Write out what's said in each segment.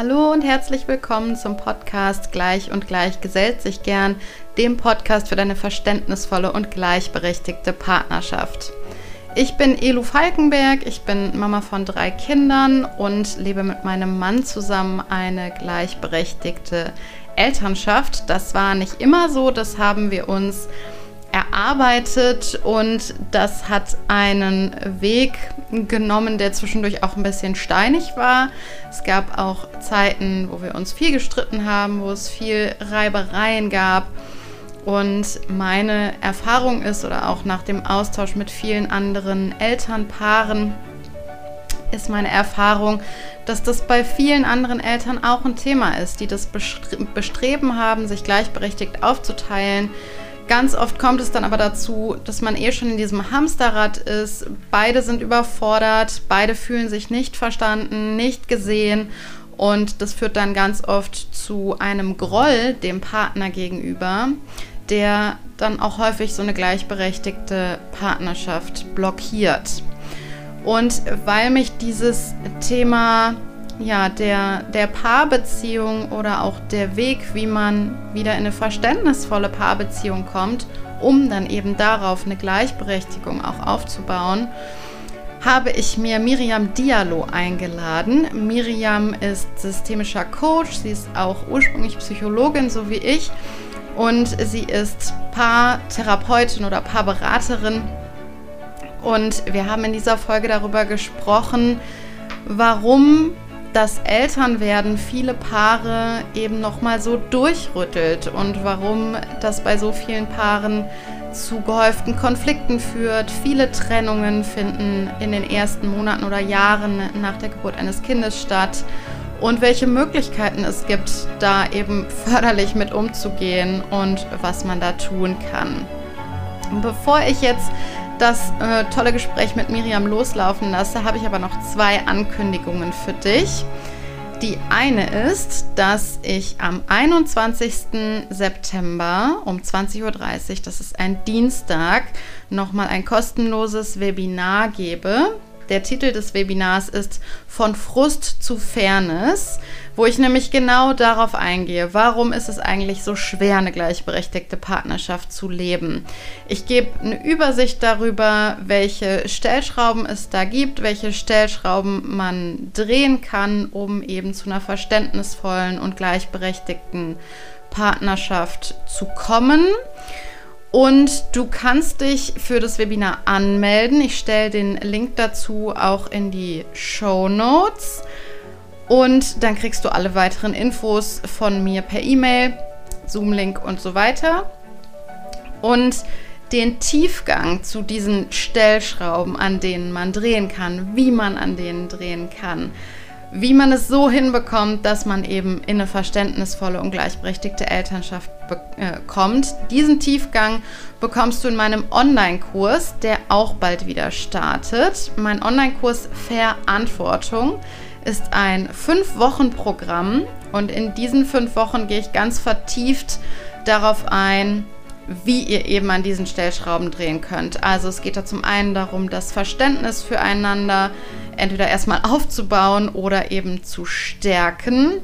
Hallo und herzlich willkommen zum Podcast Gleich und Gleich gesellt sich gern, dem Podcast für deine verständnisvolle und gleichberechtigte Partnerschaft. Ich bin Elu Falkenberg, ich bin Mama von drei Kindern und lebe mit meinem Mann zusammen eine gleichberechtigte Elternschaft. Das war nicht immer so, das haben wir uns erarbeitet und das hat einen Weg genommen, der zwischendurch auch ein bisschen steinig war. Es gab auch Zeiten, wo wir uns viel gestritten haben, wo es viel Reibereien gab. Und meine Erfahrung ist, oder auch nach dem Austausch mit vielen anderen Elternpaaren, ist meine Erfahrung, dass das bei vielen anderen Eltern auch ein Thema ist, die das Bestreben haben, sich gleichberechtigt aufzuteilen, Ganz oft kommt es dann aber dazu, dass man eh schon in diesem Hamsterrad ist. Beide sind überfordert, beide fühlen sich nicht verstanden, nicht gesehen. Und das führt dann ganz oft zu einem Groll dem Partner gegenüber, der dann auch häufig so eine gleichberechtigte Partnerschaft blockiert. Und weil mich dieses Thema ja, der, der Paarbeziehung oder auch der Weg, wie man wieder in eine verständnisvolle Paarbeziehung kommt, um dann eben darauf eine Gleichberechtigung auch aufzubauen, habe ich mir Miriam Diallo eingeladen. Miriam ist systemischer Coach, sie ist auch ursprünglich Psychologin, so wie ich, und sie ist Paartherapeutin oder Paarberaterin. Und wir haben in dieser Folge darüber gesprochen, warum das Elternwerden viele Paare eben nochmal so durchrüttelt und warum das bei so vielen Paaren zu gehäuften Konflikten führt. Viele Trennungen finden in den ersten Monaten oder Jahren nach der Geburt eines Kindes statt und welche Möglichkeiten es gibt, da eben förderlich mit umzugehen und was man da tun kann. bevor ich jetzt das äh, tolle Gespräch mit Miriam loslaufen lasse, habe ich aber noch zwei Ankündigungen für dich. Die eine ist, dass ich am 21. September um 20.30 Uhr, das ist ein Dienstag, nochmal ein kostenloses Webinar gebe der Titel des Webinars ist Von Frust zu Fairness, wo ich nämlich genau darauf eingehe, warum ist es eigentlich so schwer, eine gleichberechtigte Partnerschaft zu leben. Ich gebe eine Übersicht darüber, welche Stellschrauben es da gibt, welche Stellschrauben man drehen kann, um eben zu einer verständnisvollen und gleichberechtigten Partnerschaft zu kommen. Und du kannst dich für das Webinar anmelden. Ich stelle den Link dazu auch in die Show Notes. Und dann kriegst du alle weiteren Infos von mir per E-Mail, Zoom-Link und so weiter. Und den Tiefgang zu diesen Stellschrauben, an denen man drehen kann, wie man an denen drehen kann, wie man es so hinbekommt, dass man eben in eine verständnisvolle und gleichberechtigte Elternschaft. Äh, Diesen Tiefgang bekommst du in meinem Online-Kurs, der auch bald wieder startet. Mein Online-Kurs Verantwortung ist ein Fünf-Wochen-Programm und in diesen fünf Wochen gehe ich ganz vertieft darauf ein, wie ihr eben an diesen Stellschrauben drehen könnt. Also es geht da zum einen darum, das Verständnis füreinander entweder erstmal aufzubauen oder eben zu stärken.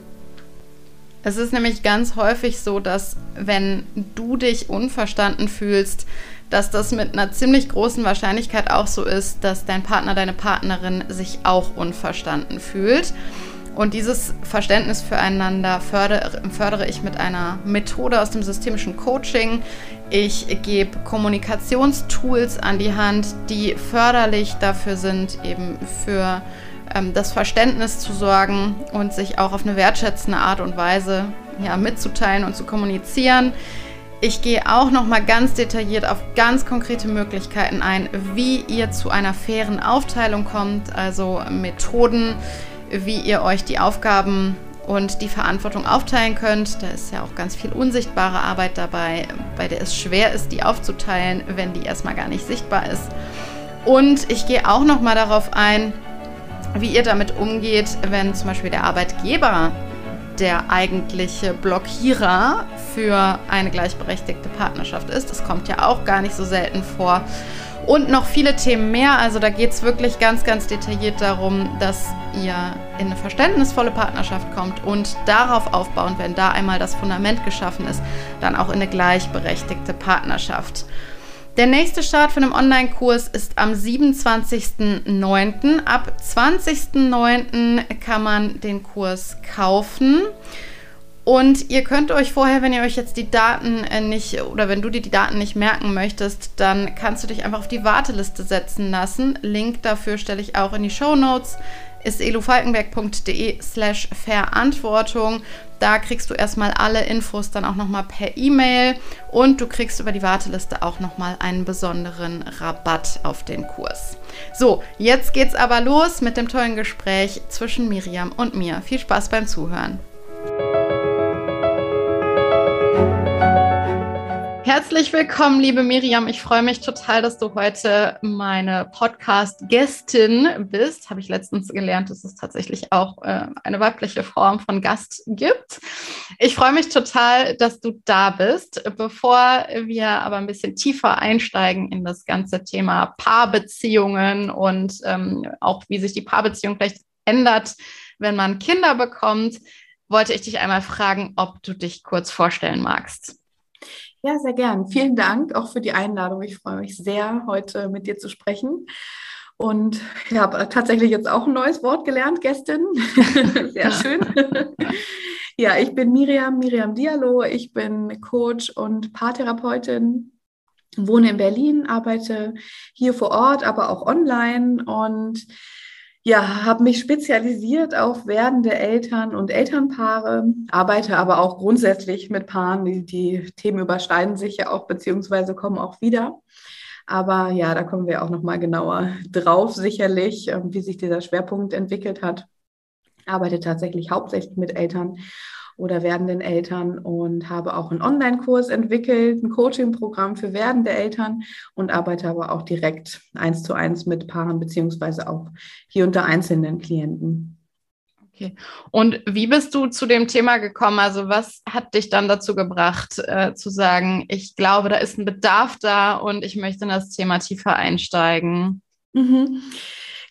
Es ist nämlich ganz häufig so, dass wenn du dich unverstanden fühlst, dass das mit einer ziemlich großen Wahrscheinlichkeit auch so ist, dass dein Partner, deine Partnerin sich auch unverstanden fühlt. Und dieses Verständnis füreinander fördere, fördere, ich mit einer Methode aus dem systemischen Coaching. Ich gebe Kommunikationstools an die Hand, die förderlich dafür sind, eben für ähm, das Verständnis zu sorgen und sich auch auf eine wertschätzende Art und Weise ja, mitzuteilen und zu kommunizieren. Ich gehe auch noch mal ganz detailliert auf ganz konkrete Möglichkeiten ein, wie ihr zu einer fairen Aufteilung kommt, also Methoden, wie ihr euch die Aufgaben und die Verantwortung aufteilen könnt. Da ist ja auch ganz viel unsichtbare Arbeit dabei, bei der es schwer ist, die aufzuteilen, wenn die erstmal gar nicht sichtbar ist. Und ich gehe auch noch mal darauf ein, wie ihr damit umgeht, wenn zum Beispiel der Arbeitgeber der eigentliche Blockierer für eine gleichberechtigte Partnerschaft ist. Das kommt ja auch gar nicht so selten vor. Und noch viele Themen mehr. Also da geht es wirklich ganz, ganz detailliert darum, dass ihr in eine verständnisvolle Partnerschaft kommt und darauf aufbauend, wenn da einmal das Fundament geschaffen ist, dann auch in eine gleichberechtigte Partnerschaft. Der nächste Start von einem Online-Kurs ist am 27.09. Ab 20.09. kann man den Kurs kaufen. Und ihr könnt euch vorher, wenn ihr euch jetzt die Daten äh, nicht oder wenn du dir die Daten nicht merken möchtest, dann kannst du dich einfach auf die Warteliste setzen lassen. Link dafür stelle ich auch in die Show Notes. Ist elofalkenberg.de slash Verantwortung. Da kriegst du erstmal alle Infos dann auch nochmal per E-Mail und du kriegst über die Warteliste auch nochmal einen besonderen Rabatt auf den Kurs. So, jetzt geht's aber los mit dem tollen Gespräch zwischen Miriam und mir. Viel Spaß beim Zuhören. Herzlich willkommen, liebe Miriam. Ich freue mich total, dass du heute meine Podcast-Gästin bist. Habe ich letztens gelernt, dass es tatsächlich auch äh, eine weibliche Form von Gast gibt. Ich freue mich total, dass du da bist. Bevor wir aber ein bisschen tiefer einsteigen in das ganze Thema Paarbeziehungen und ähm, auch wie sich die Paarbeziehung vielleicht ändert, wenn man Kinder bekommt, wollte ich dich einmal fragen, ob du dich kurz vorstellen magst. Ja, sehr gern. Vielen Dank auch für die Einladung. Ich freue mich sehr, heute mit dir zu sprechen. Und ich habe tatsächlich jetzt auch ein neues Wort gelernt, gestern. Sehr schön. ja, ich bin Miriam, Miriam Diallo. Ich bin Coach und Paartherapeutin, wohne in Berlin, arbeite hier vor Ort, aber auch online und ja, habe mich spezialisiert auf werdende Eltern und Elternpaare, arbeite aber auch grundsätzlich mit Paaren. Die, die Themen überschneiden sich ja auch, beziehungsweise kommen auch wieder. Aber ja, da kommen wir auch nochmal genauer drauf, sicherlich, ähm, wie sich dieser Schwerpunkt entwickelt hat. Arbeite tatsächlich hauptsächlich mit Eltern oder werdenden Eltern und habe auch einen Online-Kurs entwickelt, ein Coaching-Programm für werdende Eltern und arbeite aber auch direkt eins zu eins mit Paaren beziehungsweise auch hier unter einzelnen Klienten. Okay. Und wie bist du zu dem Thema gekommen? Also was hat dich dann dazu gebracht, äh, zu sagen, ich glaube, da ist ein Bedarf da und ich möchte in das Thema tiefer einsteigen? Mhm.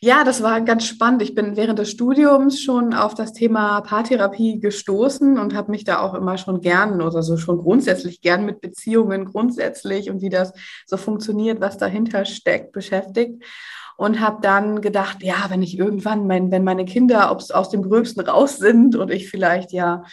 Ja, das war ganz spannend. Ich bin während des Studiums schon auf das Thema Paartherapie gestoßen und habe mich da auch immer schon gern oder so schon grundsätzlich gern mit Beziehungen grundsätzlich und wie das so funktioniert, was dahinter steckt, beschäftigt. Und habe dann gedacht, ja, wenn ich irgendwann, mein, wenn meine Kinder aus dem Gröbsten raus sind und ich vielleicht ja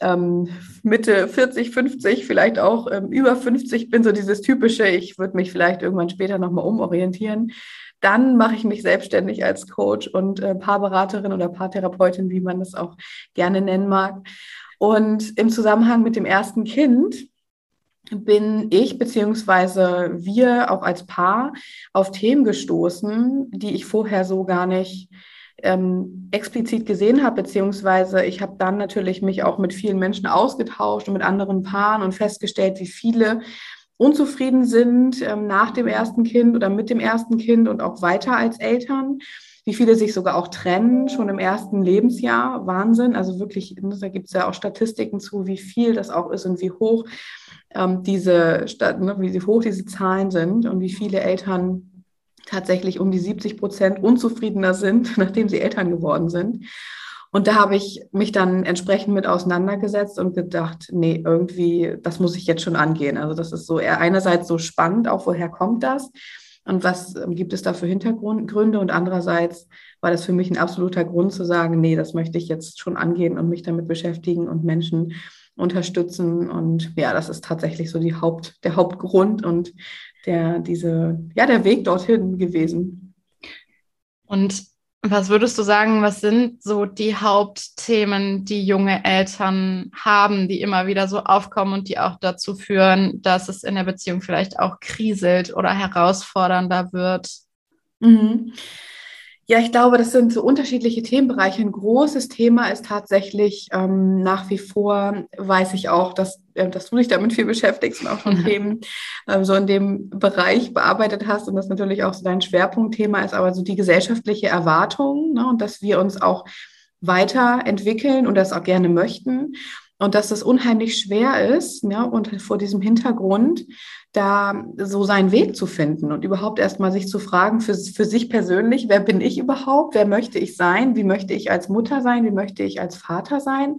ähm, Mitte 40, 50, vielleicht auch ähm, über 50 bin, so dieses typische, ich würde mich vielleicht irgendwann später nochmal umorientieren dann mache ich mich selbstständig als Coach und äh, Paarberaterin oder Paartherapeutin, wie man das auch gerne nennen mag. Und im Zusammenhang mit dem ersten Kind bin ich beziehungsweise wir auch als Paar auf Themen gestoßen, die ich vorher so gar nicht ähm, explizit gesehen habe, beziehungsweise ich habe dann natürlich mich auch mit vielen Menschen ausgetauscht und mit anderen Paaren und festgestellt, wie viele unzufrieden sind ähm, nach dem ersten Kind oder mit dem ersten Kind und auch weiter als Eltern. Wie viele sich sogar auch trennen, schon im ersten Lebensjahr. Wahnsinn. Also wirklich, da gibt es ja auch Statistiken zu, wie viel das auch ist und wie hoch ähm, diese, ne, wie hoch diese Zahlen sind und wie viele Eltern tatsächlich um die 70 Prozent unzufriedener sind, nachdem sie Eltern geworden sind. Und da habe ich mich dann entsprechend mit auseinandergesetzt und gedacht, nee, irgendwie, das muss ich jetzt schon angehen. Also das ist so einerseits so spannend, auch woher kommt das und was ähm, gibt es da für Hintergründe und andererseits war das für mich ein absoluter Grund zu sagen, nee, das möchte ich jetzt schon angehen und mich damit beschäftigen und Menschen unterstützen und ja, das ist tatsächlich so die Haupt, der Hauptgrund und der diese ja der Weg dorthin gewesen. Und was würdest du sagen, was sind so die Hauptthemen, die junge Eltern haben, die immer wieder so aufkommen und die auch dazu führen, dass es in der Beziehung vielleicht auch kriselt oder herausfordernder wird? Mhm. Ja, ich glaube, das sind so unterschiedliche Themenbereiche. Ein großes Thema ist tatsächlich ähm, nach wie vor, weiß ich auch, dass, äh, dass du dich damit viel beschäftigst und auch schon Themen äh, so in dem Bereich bearbeitet hast und das natürlich auch so dein Schwerpunktthema ist, aber so die gesellschaftliche Erwartung ne, und dass wir uns auch weiterentwickeln und das auch gerne möchten Und dass es unheimlich schwer ist, ja, und vor diesem Hintergrund da so seinen Weg zu finden und überhaupt erstmal sich zu fragen für, für sich persönlich, wer bin ich überhaupt? Wer möchte ich sein? Wie möchte ich als Mutter sein? Wie möchte ich als Vater sein?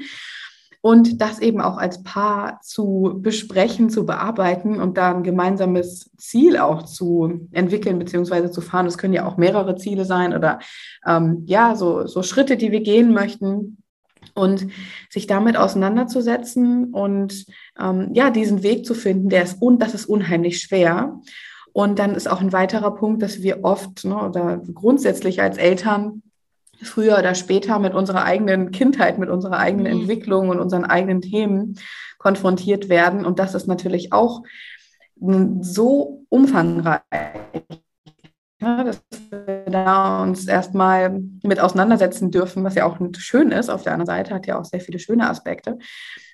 Und das eben auch als Paar zu besprechen, zu bearbeiten und da ein gemeinsames Ziel auch zu entwickeln beziehungsweise zu fahren. Es können ja auch mehrere Ziele sein oder ähm, ja, so, so Schritte, die wir gehen möchten und sich damit auseinanderzusetzen und ähm, ja, diesen Weg zu finden, der ist und das ist unheimlich schwer. Und dann ist auch ein weiterer Punkt, dass wir oft ne, oder grundsätzlich als Eltern früher oder später mit unserer eigenen Kindheit, mit unserer eigenen mhm. Entwicklung und unseren eigenen Themen konfrontiert werden. Und das ist natürlich auch so umfangreich ja, dass wir da uns erstmal mit auseinandersetzen dürfen, was ja auch schön ist. Auf der anderen Seite hat ja auch sehr viele schöne Aspekte.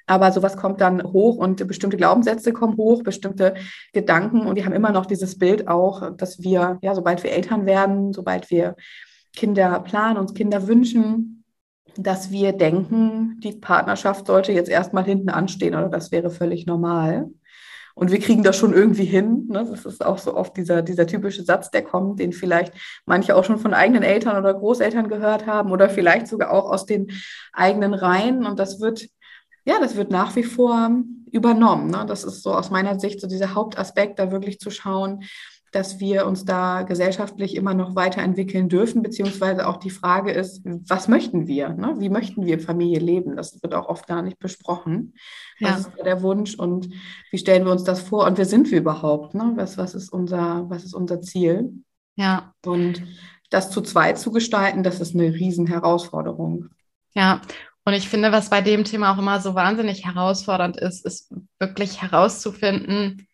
Aber sowas kommt dann hoch und bestimmte Glaubenssätze kommen hoch, bestimmte Gedanken. Und wir haben immer noch dieses Bild auch, dass wir, ja, sobald wir Eltern werden, sobald wir Kinder planen, uns Kinder wünschen, dass wir denken, die Partnerschaft sollte jetzt erstmal hinten anstehen oder das wäre völlig normal. Und wir kriegen das schon irgendwie hin. Ne? Das ist auch so oft dieser, dieser typische Satz, der kommt, den vielleicht manche auch schon von eigenen Eltern oder Großeltern gehört haben oder vielleicht sogar auch aus den eigenen Reihen. Und das wird, ja, das wird nach wie vor übernommen. Ne? Das ist so aus meiner Sicht so dieser Hauptaspekt, da wirklich zu schauen, dass wir uns da gesellschaftlich immer noch weiterentwickeln dürfen, beziehungsweise auch die Frage ist, was möchten wir? Ne? Wie möchten wir Familie leben? Das wird auch oft gar nicht besprochen. Was ja. ist der Wunsch und wie stellen wir uns das vor und wer sind wir überhaupt? Ne? Was, was, ist unser, was ist unser Ziel? Ja. Und das zu zweit zu gestalten, das ist eine Riesenherausforderung. Ja, und ich finde, was bei dem Thema auch immer so wahnsinnig herausfordernd ist, ist wirklich herauszufinden,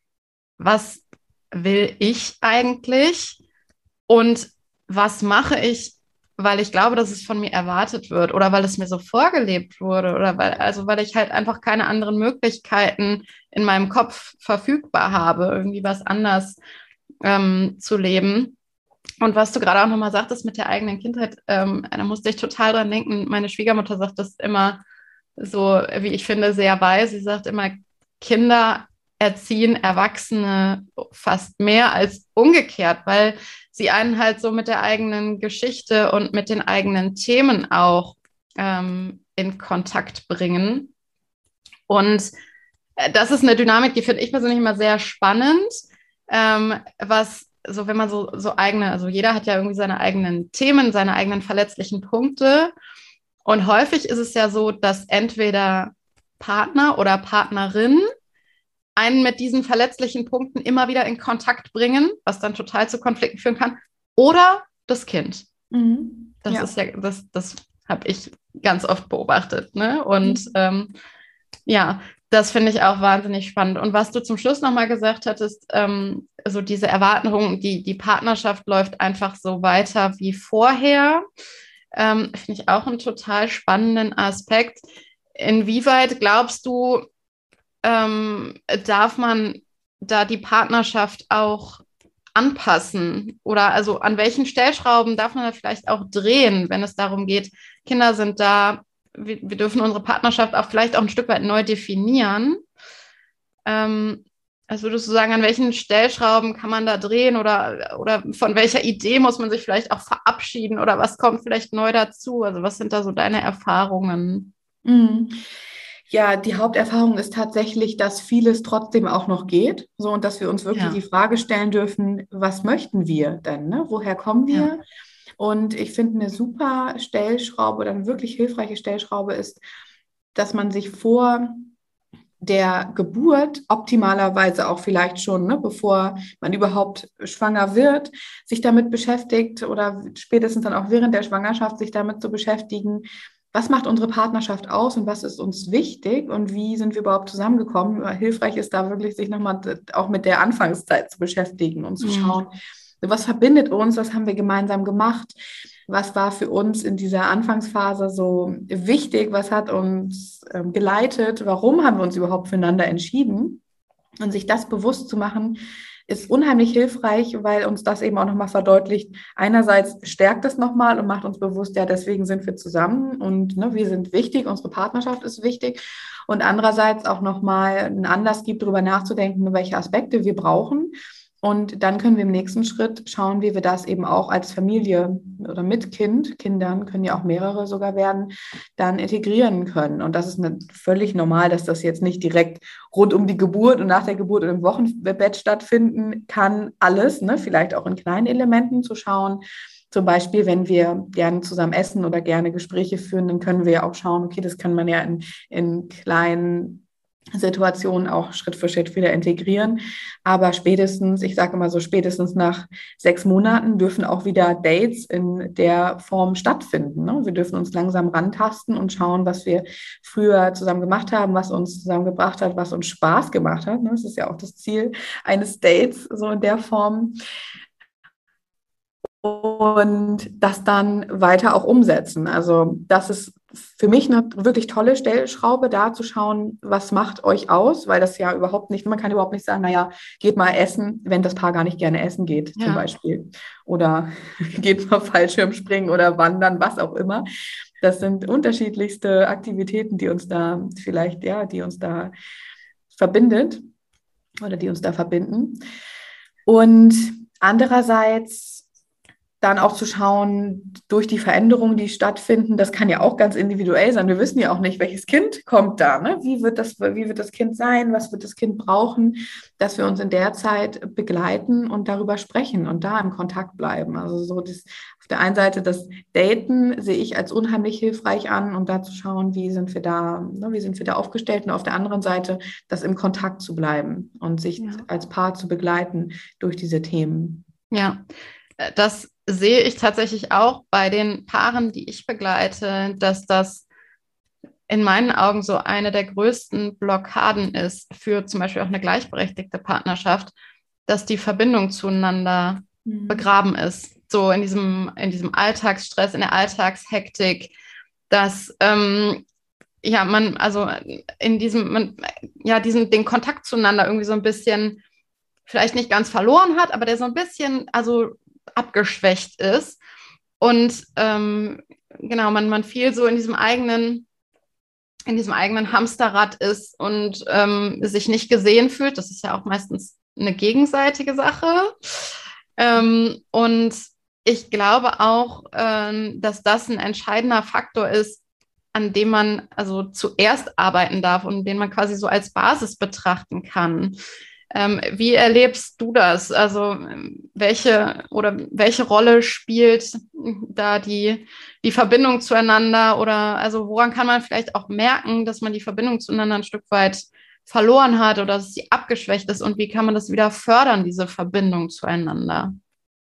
was will ich eigentlich und was mache ich, weil ich glaube, dass es von mir erwartet wird oder weil es mir so vorgelebt wurde oder weil, also weil ich halt einfach keine anderen Möglichkeiten in meinem Kopf verfügbar habe, irgendwie was anders ähm, zu leben. Und was du gerade auch nochmal sagtest mit der eigenen Kindheit, ähm, da musste ich total dran denken. Meine Schwiegermutter sagt das immer so, wie ich finde, sehr weise. Sie sagt immer, Kinder erziehen Erwachsene fast mehr als umgekehrt, weil sie einen halt so mit der eigenen Geschichte und mit den eigenen Themen auch ähm, in Kontakt bringen. Und äh, das ist eine Dynamik, die finde ich persönlich immer sehr spannend, ähm, was so, wenn man so, so eigene, also jeder hat ja irgendwie seine eigenen Themen, seine eigenen verletzlichen Punkte. Und häufig ist es ja so, dass entweder Partner oder Partnerin einen mit diesen verletzlichen Punkten immer wieder in Kontakt bringen, was dann total zu Konflikten führen kann, oder das Kind. Mhm. Das ja. ist ja, das, das habe ich ganz oft beobachtet. Ne? Und mhm. ähm, ja, das finde ich auch wahnsinnig spannend. Und was du zum Schluss nochmal gesagt hattest, ähm, so diese Erwartung, die, die Partnerschaft läuft einfach so weiter wie vorher, ähm, finde ich auch einen total spannenden Aspekt. Inwieweit glaubst du, ähm, darf man da die Partnerschaft auch anpassen? Oder also an welchen Stellschrauben darf man da vielleicht auch drehen, wenn es darum geht, Kinder sind da, wir, wir dürfen unsere Partnerschaft auch vielleicht auch ein Stück weit neu definieren. Ähm, also würdest du sagen, an welchen Stellschrauben kann man da drehen oder, oder von welcher Idee muss man sich vielleicht auch verabschieden oder was kommt vielleicht neu dazu? Also was sind da so deine Erfahrungen? Mhm. Ja, die Haupterfahrung ist tatsächlich, dass vieles trotzdem auch noch geht. So und dass wir uns wirklich ja. die Frage stellen dürfen, was möchten wir denn? Ne? Woher kommen wir? Ja. Und ich finde, eine super Stellschraube oder eine wirklich hilfreiche Stellschraube ist, dass man sich vor der Geburt optimalerweise auch vielleicht schon, ne, bevor man überhaupt schwanger wird, sich damit beschäftigt oder spätestens dann auch während der Schwangerschaft sich damit zu beschäftigen, was macht unsere Partnerschaft aus und was ist uns wichtig und wie sind wir überhaupt zusammengekommen. Hilfreich ist da wirklich, sich nochmal auch mit der Anfangszeit zu beschäftigen und zu mhm. schauen, was verbindet uns, was haben wir gemeinsam gemacht, was war für uns in dieser Anfangsphase so wichtig, was hat uns ähm, geleitet, warum haben wir uns überhaupt füreinander entschieden und sich das bewusst zu machen, ist unheimlich hilfreich, weil uns das eben auch nochmal verdeutlicht. Einerseits stärkt es nochmal und macht uns bewusst, ja, deswegen sind wir zusammen und ne, wir sind wichtig, unsere Partnerschaft ist wichtig. Und andererseits auch nochmal einen Anlass gibt, darüber nachzudenken, welche Aspekte wir brauchen und dann können wir im nächsten Schritt schauen, wie wir das eben auch als Familie oder mit Kind, Kindern können ja auch mehrere sogar werden, dann integrieren können. Und das ist völlig normal, dass das jetzt nicht direkt rund um die Geburt und nach der Geburt und im Wochenbett stattfinden kann. Alles, ne? vielleicht auch in kleinen Elementen zu schauen. Zum Beispiel, wenn wir gerne zusammen essen oder gerne Gespräche führen, dann können wir ja auch schauen, okay, das kann man ja in, in kleinen Situation auch Schritt für Schritt wieder integrieren. Aber spätestens, ich sage immer so, spätestens nach sechs Monaten dürfen auch wieder Dates in der Form stattfinden. Ne? Wir dürfen uns langsam rantasten und schauen, was wir früher zusammen gemacht haben, was uns zusammengebracht hat, was uns Spaß gemacht hat. Ne? Das ist ja auch das Ziel eines Dates, so in der Form und das dann weiter auch umsetzen. Also das ist für mich eine wirklich tolle Stellschraube, da zu schauen, was macht euch aus, weil das ja überhaupt nicht, man kann überhaupt nicht sagen, naja, geht mal essen, wenn das Paar gar nicht gerne essen geht, ja. zum Beispiel. Oder geht mal Fallschirmspringen oder wandern, was auch immer. Das sind unterschiedlichste Aktivitäten, die uns da vielleicht, ja, die uns da verbindet oder die uns da verbinden. Und andererseits dann auch zu schauen, durch die Veränderungen, die stattfinden, das kann ja auch ganz individuell sein. Wir wissen ja auch nicht, welches Kind kommt da. Ne? Wie, wird das, wie wird das Kind sein? Was wird das Kind brauchen? Dass wir uns in der Zeit begleiten und darüber sprechen und da im Kontakt bleiben. Also so das, auf der einen Seite das Daten sehe ich als unheimlich hilfreich an und da zu schauen, wie sind wir da, ne, wie sind wir da aufgestellt und auf der anderen Seite das im Kontakt zu bleiben und sich ja. als Paar zu begleiten durch diese Themen. Ja, das sehe ich tatsächlich auch bei den Paaren, die ich begleite, dass das in meinen Augen so eine der größten Blockaden ist für zum Beispiel auch eine gleichberechtigte Partnerschaft, dass die Verbindung zueinander mhm. begraben ist. So in diesem, in diesem Alltagsstress, in der Alltagshektik, dass ähm, ja man, also in diesem, man, ja, diesen, den Kontakt zueinander irgendwie so ein bisschen vielleicht nicht ganz verloren hat, aber der so ein bisschen, also abgeschwächt ist. Und ähm, genau, man, man viel so in diesem eigenen, in diesem eigenen Hamsterrad ist und ähm, sich nicht gesehen fühlt. Das ist ja auch meistens eine gegenseitige Sache. Ähm, und ich glaube auch, ähm, dass das ein entscheidender Faktor ist, an dem man also zuerst arbeiten darf und den man quasi so als Basis betrachten kann. Ähm, wie erlebst du das? Also welche oder welche Rolle spielt da die, die Verbindung zueinander oder also woran kann man vielleicht auch merken, dass man die Verbindung zueinander ein Stück weit verloren hat oder dass sie abgeschwächt ist und wie kann man das wieder fördern, diese Verbindung zueinander?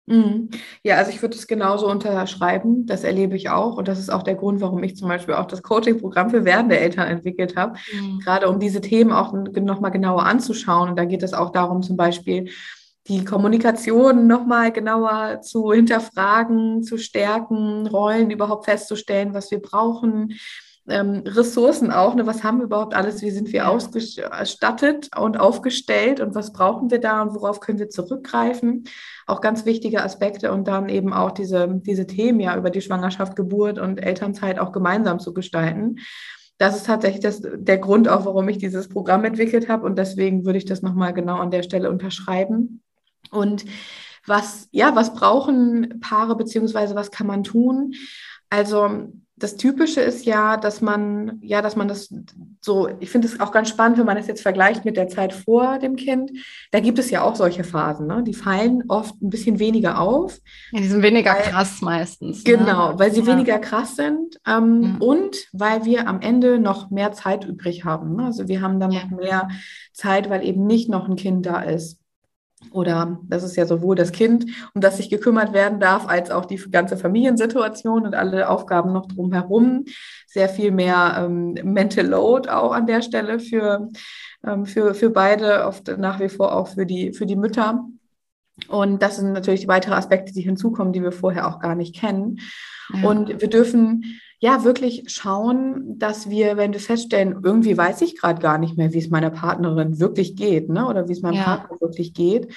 Mhm. Ja, also ich würde es genauso unterschreiben. Das erlebe ich auch. Und das ist auch der Grund, warum ich zum Beispiel auch das Coaching-Programm für werdende Eltern entwickelt habe. Mhm. Gerade um diese Themen auch nochmal genauer anzuschauen. Und da geht es auch darum, zum Beispiel die Kommunikation nochmal genauer zu hinterfragen, zu stärken, Rollen überhaupt festzustellen, was wir brauchen, ähm, Ressourcen auch. Ne? Was haben wir überhaupt alles? Wie sind wir ausgestattet und aufgestellt und was brauchen wir da und worauf können wir zurückgreifen? Auch ganz wichtige Aspekte und dann eben auch diese, diese Themen ja über die Schwangerschaft, Geburt und Elternzeit auch gemeinsam zu gestalten. Das ist tatsächlich das, der Grund auch, warum ich dieses Programm entwickelt habe und deswegen würde ich das nochmal genau an der Stelle unterschreiben. Und was, ja, was brauchen Paare beziehungsweise was kann man tun? Also das Typische ist ja, dass man, ja, dass man das so, ich finde es auch ganz spannend, wenn man das jetzt vergleicht mit der Zeit vor dem Kind. Da gibt es ja auch solche Phasen, ne? Die fallen oft ein bisschen weniger auf. Ja, die sind weniger weil, krass meistens. Ne? Genau, ne? weil sie ja. weniger krass sind ähm, ja. und weil wir am Ende noch mehr Zeit übrig haben. Ne? Also wir haben dann noch mehr Zeit, weil eben nicht noch ein Kind da ist. Oder das ist ja sowohl das Kind, um das sich gekümmert werden darf, als auch die ganze Familiensituation und alle Aufgaben noch drumherum. Sehr viel mehr ähm, Mental Load auch an der Stelle für, ähm, für, für beide, oft nach wie vor auch für die, für die Mütter. Und das sind natürlich weitere Aspekte, die hinzukommen, die wir vorher auch gar nicht kennen. Ja. Und wir dürfen ja wirklich schauen, dass wir, wenn wir feststellen, irgendwie weiß ich gerade gar nicht mehr, wie es meiner Partnerin wirklich geht, ne? Oder wie es meinem ja. Partner wirklich geht,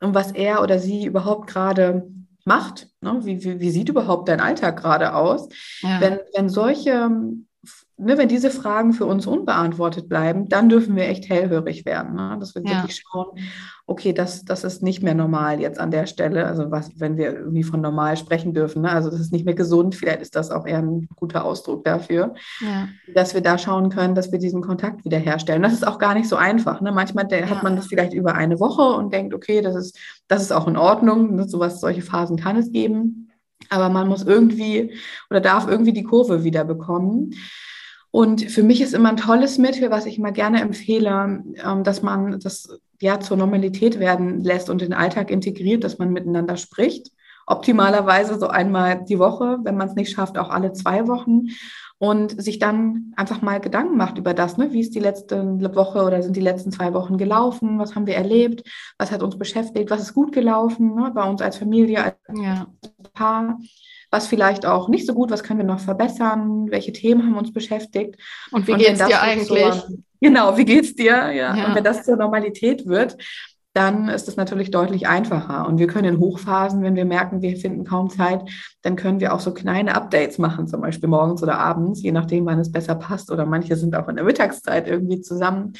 und was er oder sie überhaupt gerade macht. Ne? Wie, wie, wie, sieht überhaupt dein Alltag gerade aus? Ja. Wenn, wenn solche ne, wenn diese Fragen für uns unbeantwortet bleiben, dann dürfen wir echt hellhörig werden. Ne? Dass wir ja. wirklich schauen, okay, das, das ist nicht mehr normal jetzt an der Stelle. Also was, wenn wir irgendwie von normal sprechen dürfen, ne? also das ist nicht mehr gesund, vielleicht ist das auch eher ein guter Ausdruck dafür, ja. dass wir da schauen können, dass wir diesen Kontakt wiederherstellen. Das ist auch gar nicht so einfach. Ne? Manchmal ja. hat man das vielleicht über eine Woche und denkt, okay, das ist, das ist auch in Ordnung. Ne? Sowas, solche Phasen kann es geben. Aber man muss irgendwie oder darf irgendwie die Kurve wieder bekommen. Und für mich ist immer ein tolles Mittel, was ich immer gerne empfehle, ähm, dass man das ja zur Normalität werden lässt und in den Alltag integriert, dass man miteinander spricht. Optimalerweise so einmal die Woche, wenn man es nicht schafft, auch alle zwei Wochen. Und sich dann einfach mal Gedanken macht über das, ne? wie ist die letzte Woche oder sind die letzten zwei Wochen gelaufen, was haben wir erlebt, was hat uns beschäftigt, was ist gut gelaufen ne? bei uns als Familie, als ja. Paar was vielleicht auch nicht so gut, was können wir noch verbessern, welche Themen haben uns beschäftigt. Und wie geht es dir eigentlich? So, genau, wie geht es dir? Ja. ja. Und wenn das zur Normalität wird, dann ist es natürlich deutlich einfacher. Und wir können in Hochphasen, wenn wir merken, wir finden kaum Zeit, dann können wir auch so kleine Updates machen, zum Beispiel morgens oder abends, je nachdem, wann es besser passt. Oder manche sind auch in der Mittagszeit irgendwie zusammen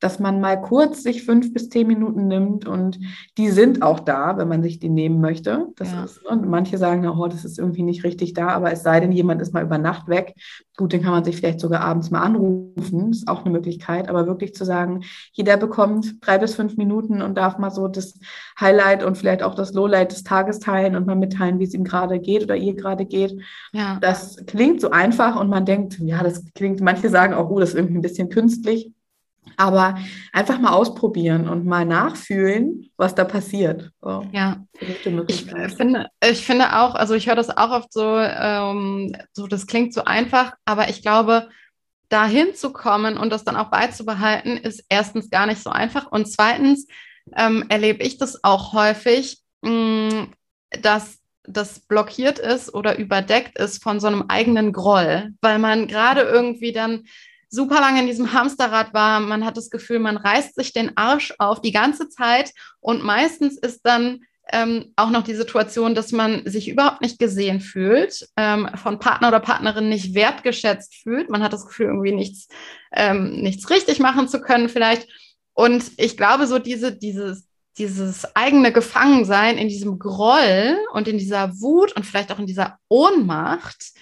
dass man mal kurz sich fünf bis zehn Minuten nimmt und die sind auch da, wenn man sich die nehmen möchte. Das ja. ist, und manche sagen, oh, das ist irgendwie nicht richtig da, aber es sei denn, jemand ist mal über Nacht weg. Gut, den kann man sich vielleicht sogar abends mal anrufen, ist auch eine Möglichkeit, aber wirklich zu sagen, jeder bekommt drei bis fünf Minuten und darf mal so das Highlight und vielleicht auch das Lowlight des Tages teilen und mal mitteilen, wie es ihm gerade geht oder ihr gerade geht. Ja. Das klingt so einfach und man denkt, ja, das klingt, manche sagen auch, oh, das ist irgendwie ein bisschen künstlich. Aber einfach mal ausprobieren und mal nachfühlen, was da passiert. So. Ja, ich finde, ich finde auch, also ich höre das auch oft so, ähm, so, das klingt so einfach, aber ich glaube, da hinzukommen und das dann auch beizubehalten, ist erstens gar nicht so einfach. Und zweitens ähm, erlebe ich das auch häufig, mh, mm, dass das blockiert ist oder überdeckt ist von so einem eigenen Groll, weil man gerade irgendwie dann super lange in diesem Hamsterrad war. Man hat das Gefühl, man reißt sich den Arsch auf die ganze Zeit und meistens ist dann ähm, auch noch die Situation, dass man sich überhaupt nicht gesehen fühlt, ähm, von Partner oder Partnerin nicht wertgeschätzt fühlt. Man hat das Gefühl, irgendwie nichts, ähm, nichts richtig machen zu können vielleicht. Und ich glaube, so diese, dieses, dieses eigene Gefangensein in diesem Groll und in dieser Wut und vielleicht auch in dieser Ohnmacht,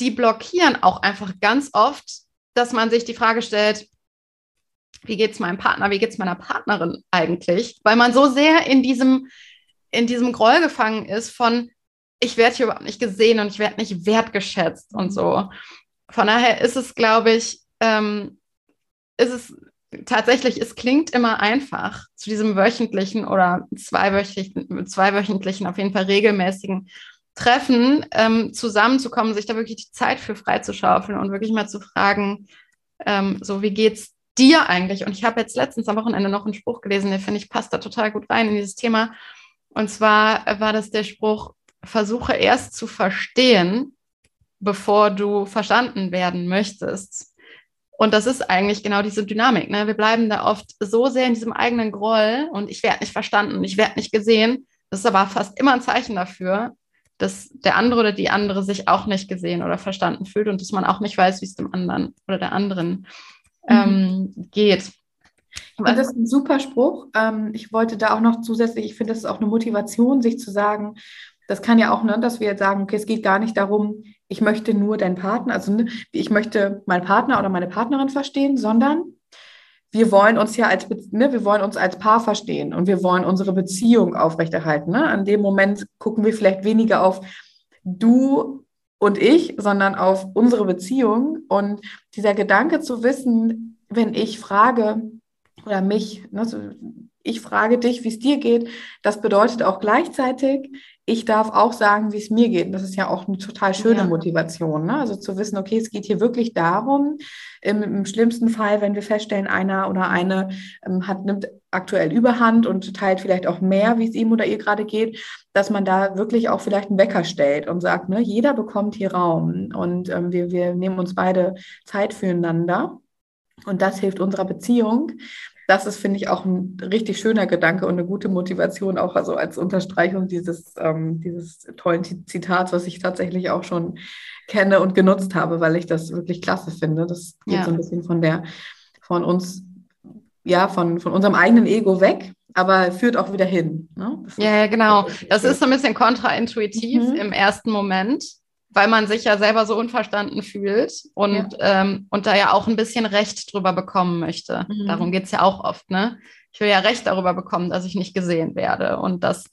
die blockieren auch einfach ganz oft dass man sich die Frage stellt, wie geht es meinem Partner, wie geht es meiner Partnerin eigentlich? Weil man so sehr in diesem, in diesem Groll gefangen ist von, ich werde hier überhaupt nicht gesehen und ich werde nicht wertgeschätzt und so. Von daher ist es, glaube ich, ähm, ist es tatsächlich, es klingt immer einfach zu diesem wöchentlichen oder zweiwöchentlichen, zweiwöchentlichen, auf jeden Fall regelmäßigen Treffen ähm, zusammenzukommen, sich da wirklich die Zeit für freizuschaufeln und wirklich mal zu fragen, ähm, so wie geht's dir eigentlich? Und ich habe jetzt letztens am Wochenende noch einen Spruch gelesen, der finde ich passt da total gut rein in dieses Thema. Und zwar war das der Spruch, versuche erst zu verstehen, bevor du verstanden werden möchtest. Und das ist eigentlich genau diese Dynamik. Ne? Wir bleiben da oft so sehr in diesem eigenen Groll und ich werde nicht verstanden, ich werde nicht gesehen. Das ist aber fast immer ein Zeichen dafür, dass der andere oder die andere sich auch nicht gesehen oder verstanden fühlt und dass man auch nicht weiß, wie es dem anderen oder der anderen mhm. ähm, geht. Und das ist ein super Spruch. Ähm, ich wollte da auch noch zusätzlich, ich finde, das ist auch eine Motivation, sich zu sagen, das kann ja auch, ne, dass wir jetzt sagen, okay, es geht gar nicht darum, ich möchte nur deinen Partner, also ne, ich möchte meinen Partner oder meine Partnerin verstehen, sondern wir wollen uns ja als, ne, wir wollen uns als Paar verstehen und wir wollen unsere Beziehung aufrechterhalten. Ne? An dem Moment gucken wir vielleicht weniger auf du und ich, sondern auf unsere Beziehung. Und dieser Gedanke zu wissen, wenn ich frage oder mich, ne, so, ich frage dich, wie es dir geht, das bedeutet auch gleichzeitig, ich darf auch sagen, wie es mir geht. Und das ist ja auch eine total schöne ja. Motivation. Ne? Also zu wissen, okay, es geht hier wirklich darum, im, im schlimmsten Fall, wenn wir feststellen, einer oder eine ähm, hat, nimmt aktuell Überhand und teilt vielleicht auch mehr, wie es ihm oder ihr gerade geht, dass man da wirklich auch vielleicht einen Wecker stellt und sagt, ne, jeder bekommt hier Raum und ähm, wir, wir nehmen uns beide Zeit füreinander. Und das hilft unserer Beziehung das ist, finde ich, auch ein richtig schöner Gedanke und eine gute Motivation, auch also als Unterstreichung dieses, ähm, dieses tollen Zitats, was ich tatsächlich auch schon kenne und genutzt habe, weil ich das wirklich klasse finde. Das geht ja. so ein bisschen von der, von uns, ja, von, von unserem eigenen Ego weg, aber führt auch wieder hin. Ne? Ja, genau. Das ist so ein bisschen kontraintuitiv mhm. im ersten Moment weil man sich ja selber so unverstanden fühlt und, ja. ähm, und da ja auch ein bisschen Recht drüber bekommen möchte. Mhm. Darum geht es ja auch oft, ne? Ich will ja Recht darüber bekommen, dass ich nicht gesehen werde und dass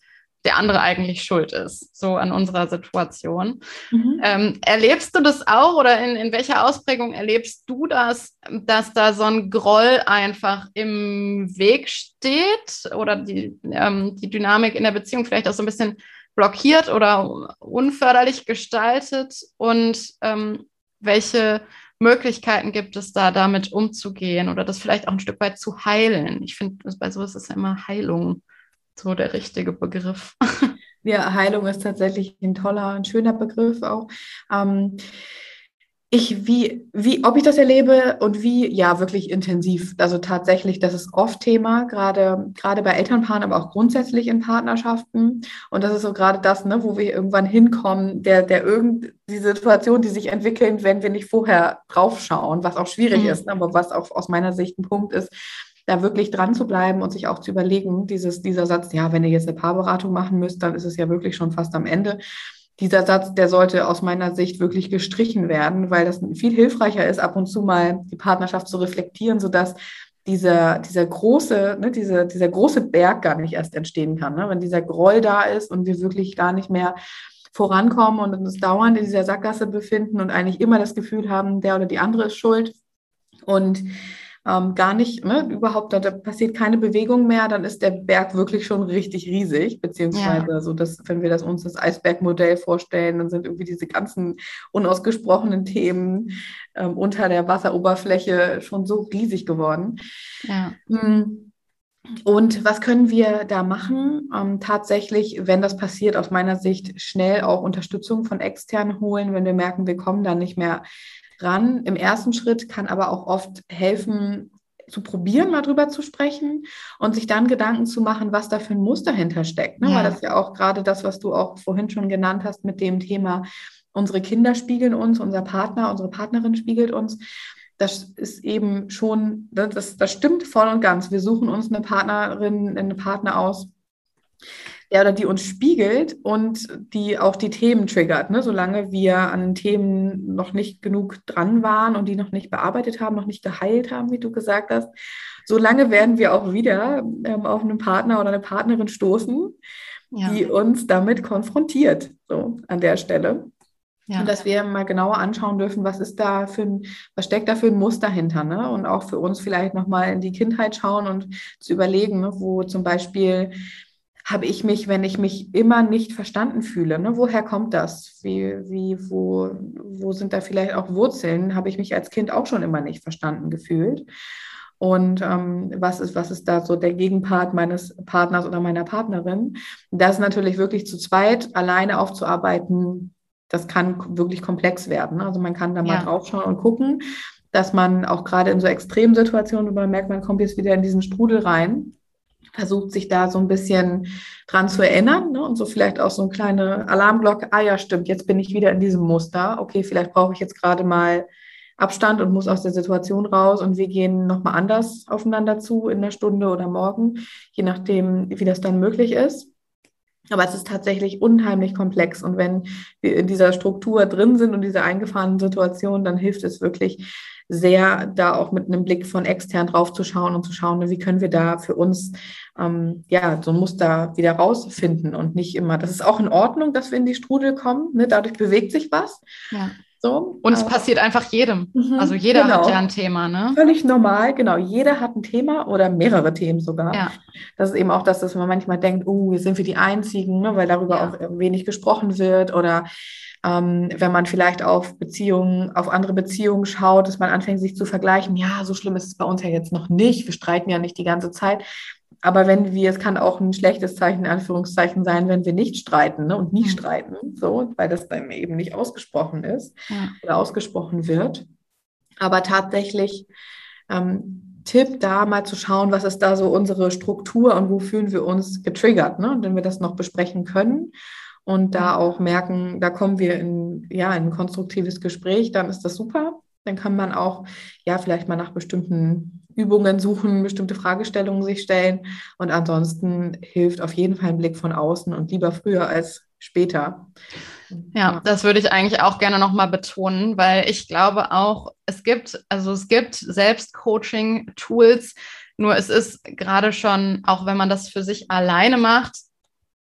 der andere eigentlich schuld ist, so an unserer Situation. Mhm. Ähm, erlebst du das auch oder in, in welcher Ausprägung erlebst du das, dass da so ein Groll einfach im Weg steht oder die, ähm, die Dynamik in der Beziehung vielleicht auch so ein bisschen blockiert oder unförderlich gestaltet und ähm, welche Möglichkeiten gibt es da, damit umzugehen oder das vielleicht auch ein Stück weit zu heilen? Ich finde, bei sowas ist ja immer Heilung so der richtige Begriff. Ja, Heilung ist tatsächlich ein toller, ein schöner Begriff auch. Ähm, ich, wie, wie, ob ich das erlebe und wie, ja, wirklich intensiv. Also tatsächlich, das ist oft Thema, gerade, gerade bei Elternpaaren, aber auch grundsätzlich in Partnerschaften. Und das ist so gerade das, ne, wo wir irgendwann hinkommen, der, der irgend, die Situation, die sich entwickeln, wenn wir nicht vorher draufschauen, was auch schwierig mhm. ist, ne, aber was auch aus meiner Sicht ein Punkt ist, da wirklich dran zu bleiben und sich auch zu überlegen, dieses, dieser Satz, ja, wenn ihr jetzt eine Paarberatung machen müsst, dann ist es ja wirklich schon fast am Ende dieser Satz, der sollte aus meiner Sicht wirklich gestrichen werden, weil das viel hilfreicher ist, ab und zu mal die Partnerschaft zu reflektieren, sodass dieser, dieser große, ne, diese, dieser große Berg gar nicht erst entstehen kann. Ne? Wenn dieser Groll da ist und wir wirklich gar nicht mehr vorankommen und uns dauernd in dieser Sackgasse befinden und eigentlich immer das Gefühl haben, der oder die andere ist schuld. Und ähm, gar nicht, ne, überhaupt, da, da, passiert keine Bewegung mehr, dann ist der Berg wirklich schon richtig riesig, beziehungsweise ja. so, dass, wenn wir das uns das Eisbergmodell vorstellen, dann sind irgendwie diese ganzen unausgesprochenen Themen ähm, unter der Wasseroberfläche schon so riesig geworden. Ja. Hm. Und was können wir da machen? Ähm, tatsächlich, wenn das passiert, aus meiner Sicht schnell auch Unterstützung von extern holen, wenn wir merken, wir kommen da nicht mehr ran. Im ersten Schritt kann aber auch oft helfen, zu probieren, mal drüber zu sprechen und sich dann Gedanken zu machen, was da für ein Muster hintersteckt. Ne? Ja. Weil das ja auch gerade das, was du auch vorhin schon genannt hast mit dem Thema, unsere Kinder spiegeln uns, unser Partner, unsere Partnerin spiegelt uns. Das ist eben schon, das, das stimmt voll und ganz. Wir suchen uns eine Partnerin, einen Partner aus, der oder die uns spiegelt und die auch die Themen triggert. Ne? Solange wir an Themen noch nicht genug dran waren und die noch nicht bearbeitet haben, noch nicht geheilt haben, wie du gesagt hast, solange werden wir auch wieder ähm, auf einen Partner oder eine Partnerin stoßen, ja. die uns damit konfrontiert, so an der Stelle. Ja. Und dass wir mal genauer anschauen dürfen, was ist da für ein, was steckt da für ein Muster hinter, ne? Und auch für uns vielleicht nochmal in die Kindheit schauen und zu überlegen, ne, wo zum Beispiel habe ich mich, wenn ich mich immer nicht verstanden fühle? Ne? Woher kommt das? Wie, wie, wo, wo sind da vielleicht auch Wurzeln? Habe ich mich als Kind auch schon immer nicht verstanden gefühlt? Und ähm, was, ist, was ist da so der Gegenpart meines Partners oder meiner Partnerin? Das natürlich wirklich zu zweit alleine aufzuarbeiten, das kann wirklich komplex werden. Also man kann da mal ja. draufschauen und gucken, dass man auch gerade in so extremen Situationen, wo man merkt, man kommt jetzt wieder in diesen Strudel rein, versucht sich da so ein bisschen dran zu erinnern ne? und so vielleicht auch so eine kleine Alarmglocke, ah ja, stimmt, jetzt bin ich wieder in diesem Muster, okay, vielleicht brauche ich jetzt gerade mal Abstand und muss aus der Situation raus und wir gehen nochmal anders aufeinander zu in der Stunde oder morgen, je nachdem, wie das dann möglich ist. Aber es ist tatsächlich unheimlich komplex. Und wenn wir in dieser Struktur drin sind und dieser eingefahrenen Situation, dann hilft es wirklich, sehr da auch mit einem Blick von extern drauf zu schauen und zu schauen, wie können wir da für uns ähm, ja so ein Muster wieder rausfinden und nicht immer. Das ist auch in Ordnung, dass wir in die Strudel kommen. Ne? Dadurch bewegt sich was. Ja. So, und es passiert einfach jedem. Mhm, also jeder genau. hat ja ein Thema, ne? Völlig normal, genau. Jeder hat ein Thema oder mehrere Themen sogar. Ja. Das ist eben auch das, dass man manchmal denkt, oh, uh, jetzt sind wir die Einzigen, ne? weil darüber ja. auch wenig gesprochen wird oder ähm, wenn man vielleicht auf Beziehungen, auf andere Beziehungen schaut, dass man anfängt, sich zu vergleichen, ja, so schlimm ist es bei uns ja jetzt noch nicht, wir streiten ja nicht die ganze Zeit. Aber wenn wir, es kann auch ein schlechtes Zeichen, in Anführungszeichen sein, wenn wir nicht streiten ne, und nie mhm. streiten, so, weil das dann eben nicht ausgesprochen ist ja. oder ausgesprochen wird. Aber tatsächlich ähm, Tipp, da mal zu schauen, was ist da so unsere Struktur und wo fühlen wir uns getriggert, ne? wenn wir das noch besprechen können und da auch merken, da kommen wir in, ja, in ein konstruktives Gespräch, dann ist das super. Dann kann man auch ja vielleicht mal nach bestimmten Übungen suchen, bestimmte Fragestellungen sich stellen. Und ansonsten hilft auf jeden Fall ein Blick von außen und lieber früher als später. Ja, das würde ich eigentlich auch gerne nochmal betonen, weil ich glaube auch, es gibt, also es gibt Selbstcoaching-Tools, nur es ist gerade schon, auch wenn man das für sich alleine macht,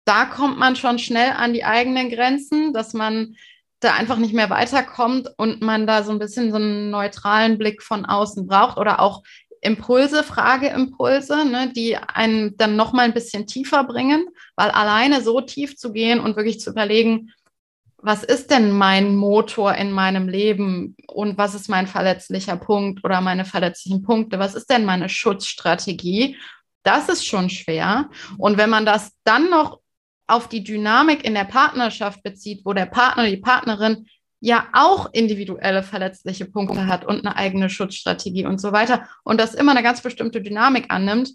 da kommt man schon schnell an die eigenen Grenzen, dass man da einfach nicht mehr weiterkommt und man da so ein bisschen so einen neutralen Blick von außen braucht oder auch Impulse, Frageimpulse, ne, die einen dann noch mal ein bisschen tiefer bringen, weil alleine so tief zu gehen und wirklich zu überlegen, was ist denn mein Motor in meinem Leben und was ist mein verletzlicher Punkt oder meine verletzlichen Punkte? Was ist denn meine Schutzstrategie? Das ist schon schwer. Und wenn man das dann noch auf die Dynamik in der Partnerschaft bezieht, wo der Partner, die Partnerin ja auch individuelle verletzliche Punkte hat und eine eigene Schutzstrategie und so weiter und das immer eine ganz bestimmte Dynamik annimmt,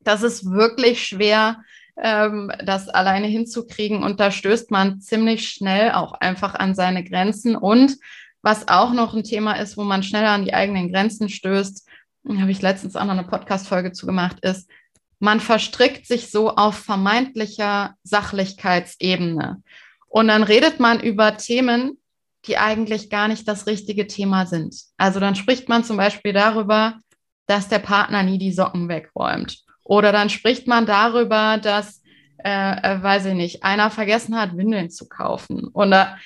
das ist wirklich schwer, ähm, das alleine hinzukriegen und da stößt man ziemlich schnell auch einfach an seine Grenzen und was auch noch ein Thema ist, wo man schneller an die eigenen Grenzen stößt, habe ich letztens auch noch eine Podcast-Folge zugemacht, ist, man verstrickt sich so auf vermeintlicher Sachlichkeitsebene. Und dann redet man über Themen, die eigentlich gar nicht das richtige Thema sind. Also dann spricht man zum Beispiel darüber, dass der Partner nie die Socken wegräumt. Oder dann spricht man darüber, dass, äh, äh, weiß ich nicht, einer vergessen hat, Windeln zu kaufen. Oder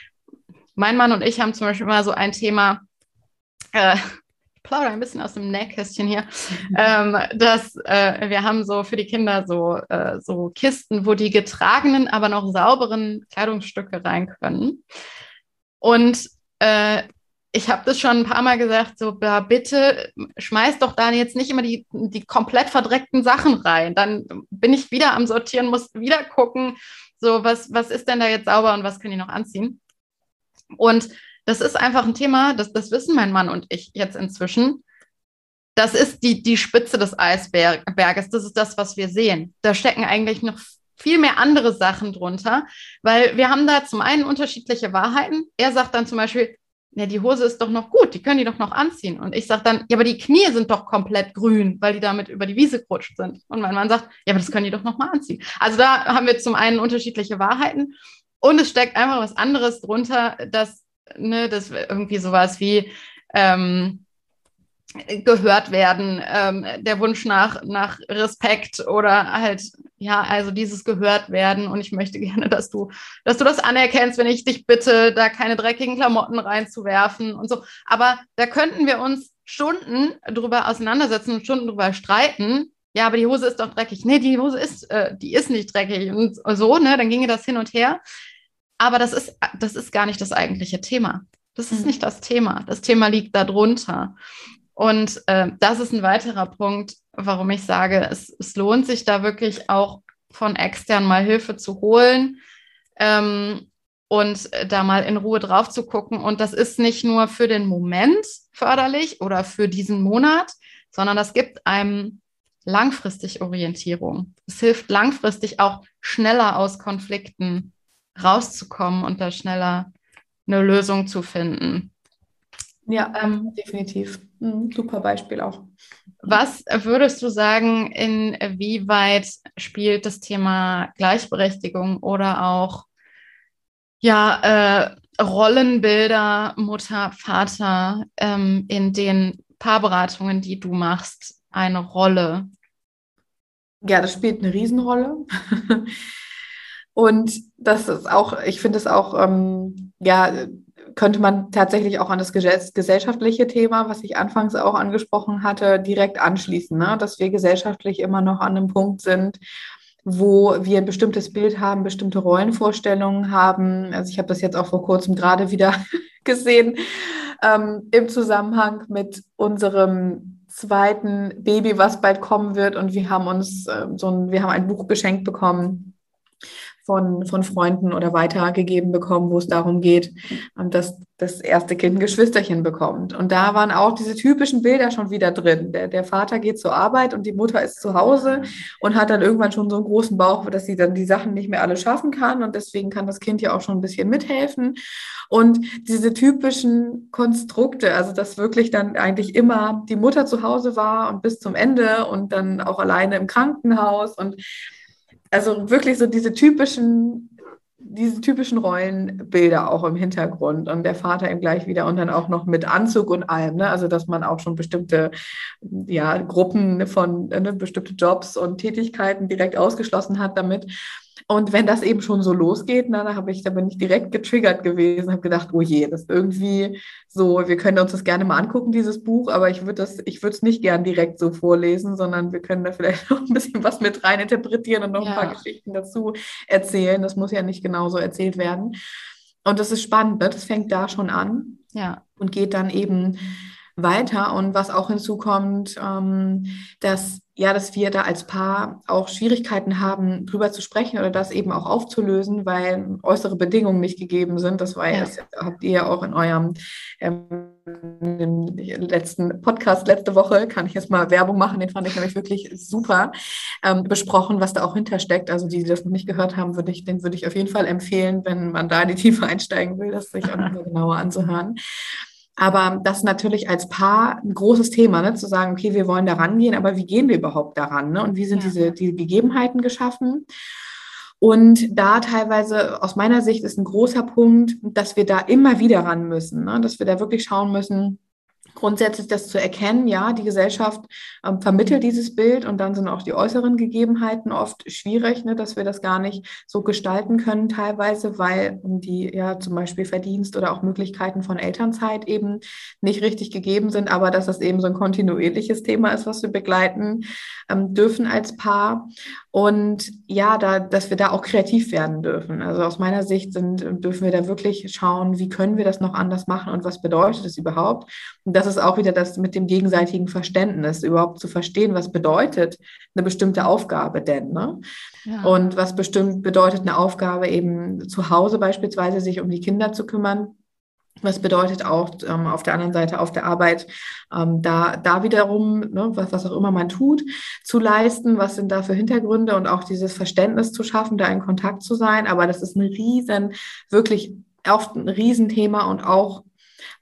mein Mann und ich haben zum Beispiel immer so ein Thema, äh, plaudere ein bisschen aus dem Nähkästchen hier, mhm. ähm, dass äh, wir haben so für die Kinder so, äh, so Kisten, wo die getragenen, aber noch sauberen Kleidungsstücke rein können. Und äh, ich habe das schon ein paar Mal gesagt, so ja, bitte schmeiß doch da jetzt nicht immer die, die komplett verdreckten Sachen rein. Dann bin ich wieder am Sortieren, muss wieder gucken, so was, was ist denn da jetzt sauber und was können die noch anziehen. Und das ist einfach ein Thema, das, das wissen mein Mann und ich jetzt inzwischen. Das ist die, die Spitze des Eisberges. Das ist das, was wir sehen. Da stecken eigentlich noch viel mehr andere Sachen drunter, weil wir haben da zum einen unterschiedliche Wahrheiten. Er sagt dann zum Beispiel, ja, die Hose ist doch noch gut, die können die doch noch anziehen. Und ich sage dann, ja, aber die Knie sind doch komplett grün, weil die damit über die Wiese gerutscht sind. Und mein Mann sagt, ja, aber das können die doch noch mal anziehen. Also da haben wir zum einen unterschiedliche Wahrheiten und es steckt einfach was anderes drunter, dass, ne, das irgendwie sowas wie, ähm, gehört werden, ähm, der Wunsch nach, nach Respekt oder halt, ja, also dieses gehört werden und ich möchte gerne, dass du, dass du das anerkennst, wenn ich dich bitte, da keine dreckigen Klamotten reinzuwerfen und so. Aber da könnten wir uns Stunden drüber auseinandersetzen und Stunden drüber streiten. Ja, aber die Hose ist doch dreckig. Nee, die Hose ist, äh, die ist nicht dreckig und so, ne, dann ginge das hin und her. Aber das ist, das ist gar nicht das eigentliche Thema. Das ist mhm. nicht das Thema. Das Thema liegt darunter. Und äh, das ist ein weiterer Punkt, warum ich sage, es, es, lohnt sich da wirklich auch von extern mal Hilfe zu holen ähm, und da mal in Ruhe drauf zu gucken. Und das ist nicht nur für den Moment förderlich oder für diesen Monat, sondern das gibt einem langfristig Orientierung. Es hilft langfristig auch schneller aus Konflikten rauszukommen und da schneller eine Lösung zu finden. Ja, ähm, definitiv. Mhm, super Beispiel auch. Was würdest du sagen, inwieweit spielt das Thema Gleichberechtigung oder auch ja, äh, Rollenbilder Mutter, Vater ähm, in den Paarberatungen, die du machst, eine Rolle? Ja, das spielt eine Riesenrolle. Und das ist auch, ich finde es auch, ähm, ja, könnte man tatsächlich auch an das gesellschaftliche Thema, was ich anfangs auch angesprochen hatte, direkt anschließen, ne? dass wir gesellschaftlich immer noch an einem Punkt sind, wo wir ein bestimmtes Bild haben, bestimmte Rollenvorstellungen haben. Also ich habe das jetzt auch vor kurzem gerade wieder gesehen ähm, im Zusammenhang mit unserem zweiten Baby, was bald kommen wird. Und wir haben uns äh, so ein, wir haben ein Buch geschenkt bekommen von, von Freunden oder weitergegeben bekommen, wo es darum geht, ähm, dass das erste Kind ein Geschwisterchen bekommt. Und da waren auch diese typischen Bilder schon wieder drin. Der, der Vater geht zur Arbeit und die Mutter ist zu Hause und hat dann irgendwann schon so einen großen Bauch, dass sie dann die Sachen nicht mehr alle schaffen kann. Und deswegen kann das Kind ja auch schon ein bisschen mithelfen. Und diese typischen Konstrukte, also dass wirklich dann eigentlich immer die Mutter zu Hause war und bis zum Ende und dann auch alleine im Krankenhaus und also wirklich so diese typischen, diese typischen Rollenbilder auch im Hintergrund und der Vater eben gleich wieder und dann auch noch mit Anzug und allem, ne? also dass man auch schon bestimmte ja, Gruppen von ne, bestimmte Jobs und Tätigkeiten direkt ausgeschlossen hat damit. Und wenn das eben schon so losgeht, na, da habe ich, da bin ich direkt getriggert gewesen, habe gedacht, oh je, das ist irgendwie so, wir können uns das gerne mal angucken, dieses Buch, aber ich würde das, ich würde es nicht gern direkt so vorlesen, sondern wir können da vielleicht noch ein bisschen was mit rein interpretieren und noch ja. ein paar Geschichten dazu erzählen. Das muss ja nicht genauso erzählt werden. Und das ist spannend, ne? das fängt da schon an ja. und geht dann eben weiter. Und was auch hinzukommt, ähm, dass ja, dass wir da als Paar auch Schwierigkeiten haben, drüber zu sprechen oder das eben auch aufzulösen, weil äußere Bedingungen nicht gegeben sind. Das war ja, das habt ihr ja auch in eurem ähm, letzten Podcast letzte Woche, kann ich jetzt mal Werbung machen, den fand ich nämlich wirklich super, ähm, besprochen, was da auch hintersteckt. Also die, die das noch nicht gehört haben, würde ich, den würde ich auf jeden Fall empfehlen, wenn man da in die Tiefe einsteigen will, das sich auch nochmal genauer anzuhören. Aber das natürlich als Paar ein großes Thema, ne? zu sagen, okay, wir wollen da rangehen, aber wie gehen wir überhaupt daran? Ne? Und wie sind ja. diese, diese Gegebenheiten geschaffen? Und da teilweise aus meiner Sicht ist ein großer Punkt, dass wir da immer wieder ran müssen, ne? dass wir da wirklich schauen müssen, grundsätzlich das zu erkennen, ja, die Gesellschaft ähm, vermittelt dieses Bild und dann sind auch die äußeren Gegebenheiten oft schwierig, ne, dass wir das gar nicht so gestalten können teilweise, weil die ja zum Beispiel Verdienst oder auch Möglichkeiten von Elternzeit eben nicht richtig gegeben sind, aber dass das eben so ein kontinuierliches Thema ist, was wir begleiten ähm, dürfen als Paar. Und ja, da, dass wir da auch kreativ werden dürfen. Also aus meiner Sicht sind, dürfen wir da wirklich schauen, wie können wir das noch anders machen und was bedeutet es überhaupt. Und das ist auch wieder das mit dem gegenseitigen Verständnis, überhaupt zu verstehen, was bedeutet eine bestimmte Aufgabe denn. Ne? Ja. Und was bestimmt bedeutet eine Aufgabe eben zu Hause beispielsweise, sich um die Kinder zu kümmern was bedeutet auch ähm, auf der anderen Seite auf der Arbeit, ähm, da, da wiederum, ne, was, was auch immer man tut, zu leisten, was sind da für Hintergründe und auch dieses Verständnis zu schaffen, da in Kontakt zu sein. Aber das ist ein riesen, wirklich oft ein Riesenthema und auch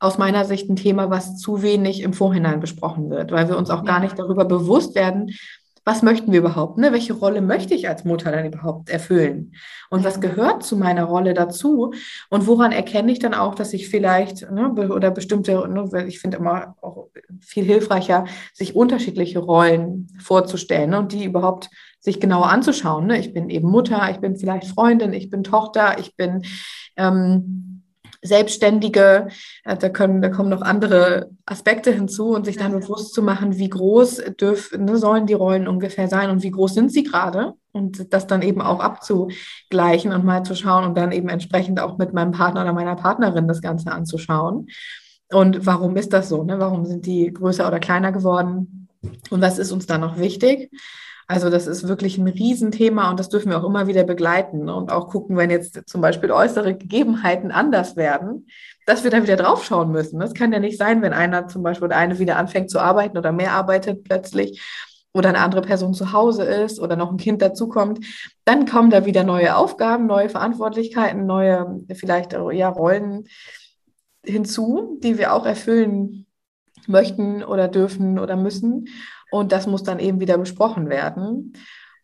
aus meiner Sicht ein Thema, was zu wenig im Vorhinein besprochen wird, weil wir uns auch gar nicht darüber bewusst werden, was möchten wir überhaupt? Ne? Welche Rolle möchte ich als Mutter dann überhaupt erfüllen? Und was gehört zu meiner Rolle dazu? Und woran erkenne ich dann auch, dass ich vielleicht ne, oder bestimmte, ne, ich finde immer auch viel hilfreicher, sich unterschiedliche Rollen vorzustellen ne, und die überhaupt sich genauer anzuschauen. Ne? Ich bin eben Mutter, ich bin vielleicht Freundin, ich bin Tochter, ich bin ähm, Selbstständige, äh, da, können, da kommen noch andere Aspekte hinzu und sich dann bewusst zu machen, wie groß dürfen, ne, sollen die Rollen ungefähr sein und wie groß sind sie gerade und das dann eben auch abzugleichen und mal zu schauen und dann eben entsprechend auch mit meinem Partner oder meiner Partnerin das Ganze anzuschauen. Und warum ist das so? Ne? Warum sind die größer oder kleiner geworden? Und was ist uns da noch wichtig? Also das ist wirklich ein Riesenthema und das dürfen wir auch immer wieder begleiten und auch gucken, wenn jetzt zum Beispiel äußere Gegebenheiten anders werden, dass wir da wieder draufschauen müssen. Das kann ja nicht sein, wenn einer zum Beispiel oder eine wieder anfängt zu arbeiten oder mehr arbeitet plötzlich oder eine andere Person zu Hause ist oder noch ein Kind dazukommt, dann kommen da wieder neue Aufgaben, neue Verantwortlichkeiten, neue vielleicht ja, Rollen hinzu, die wir auch erfüllen möchten oder dürfen oder müssen. Und das muss dann eben wieder besprochen werden.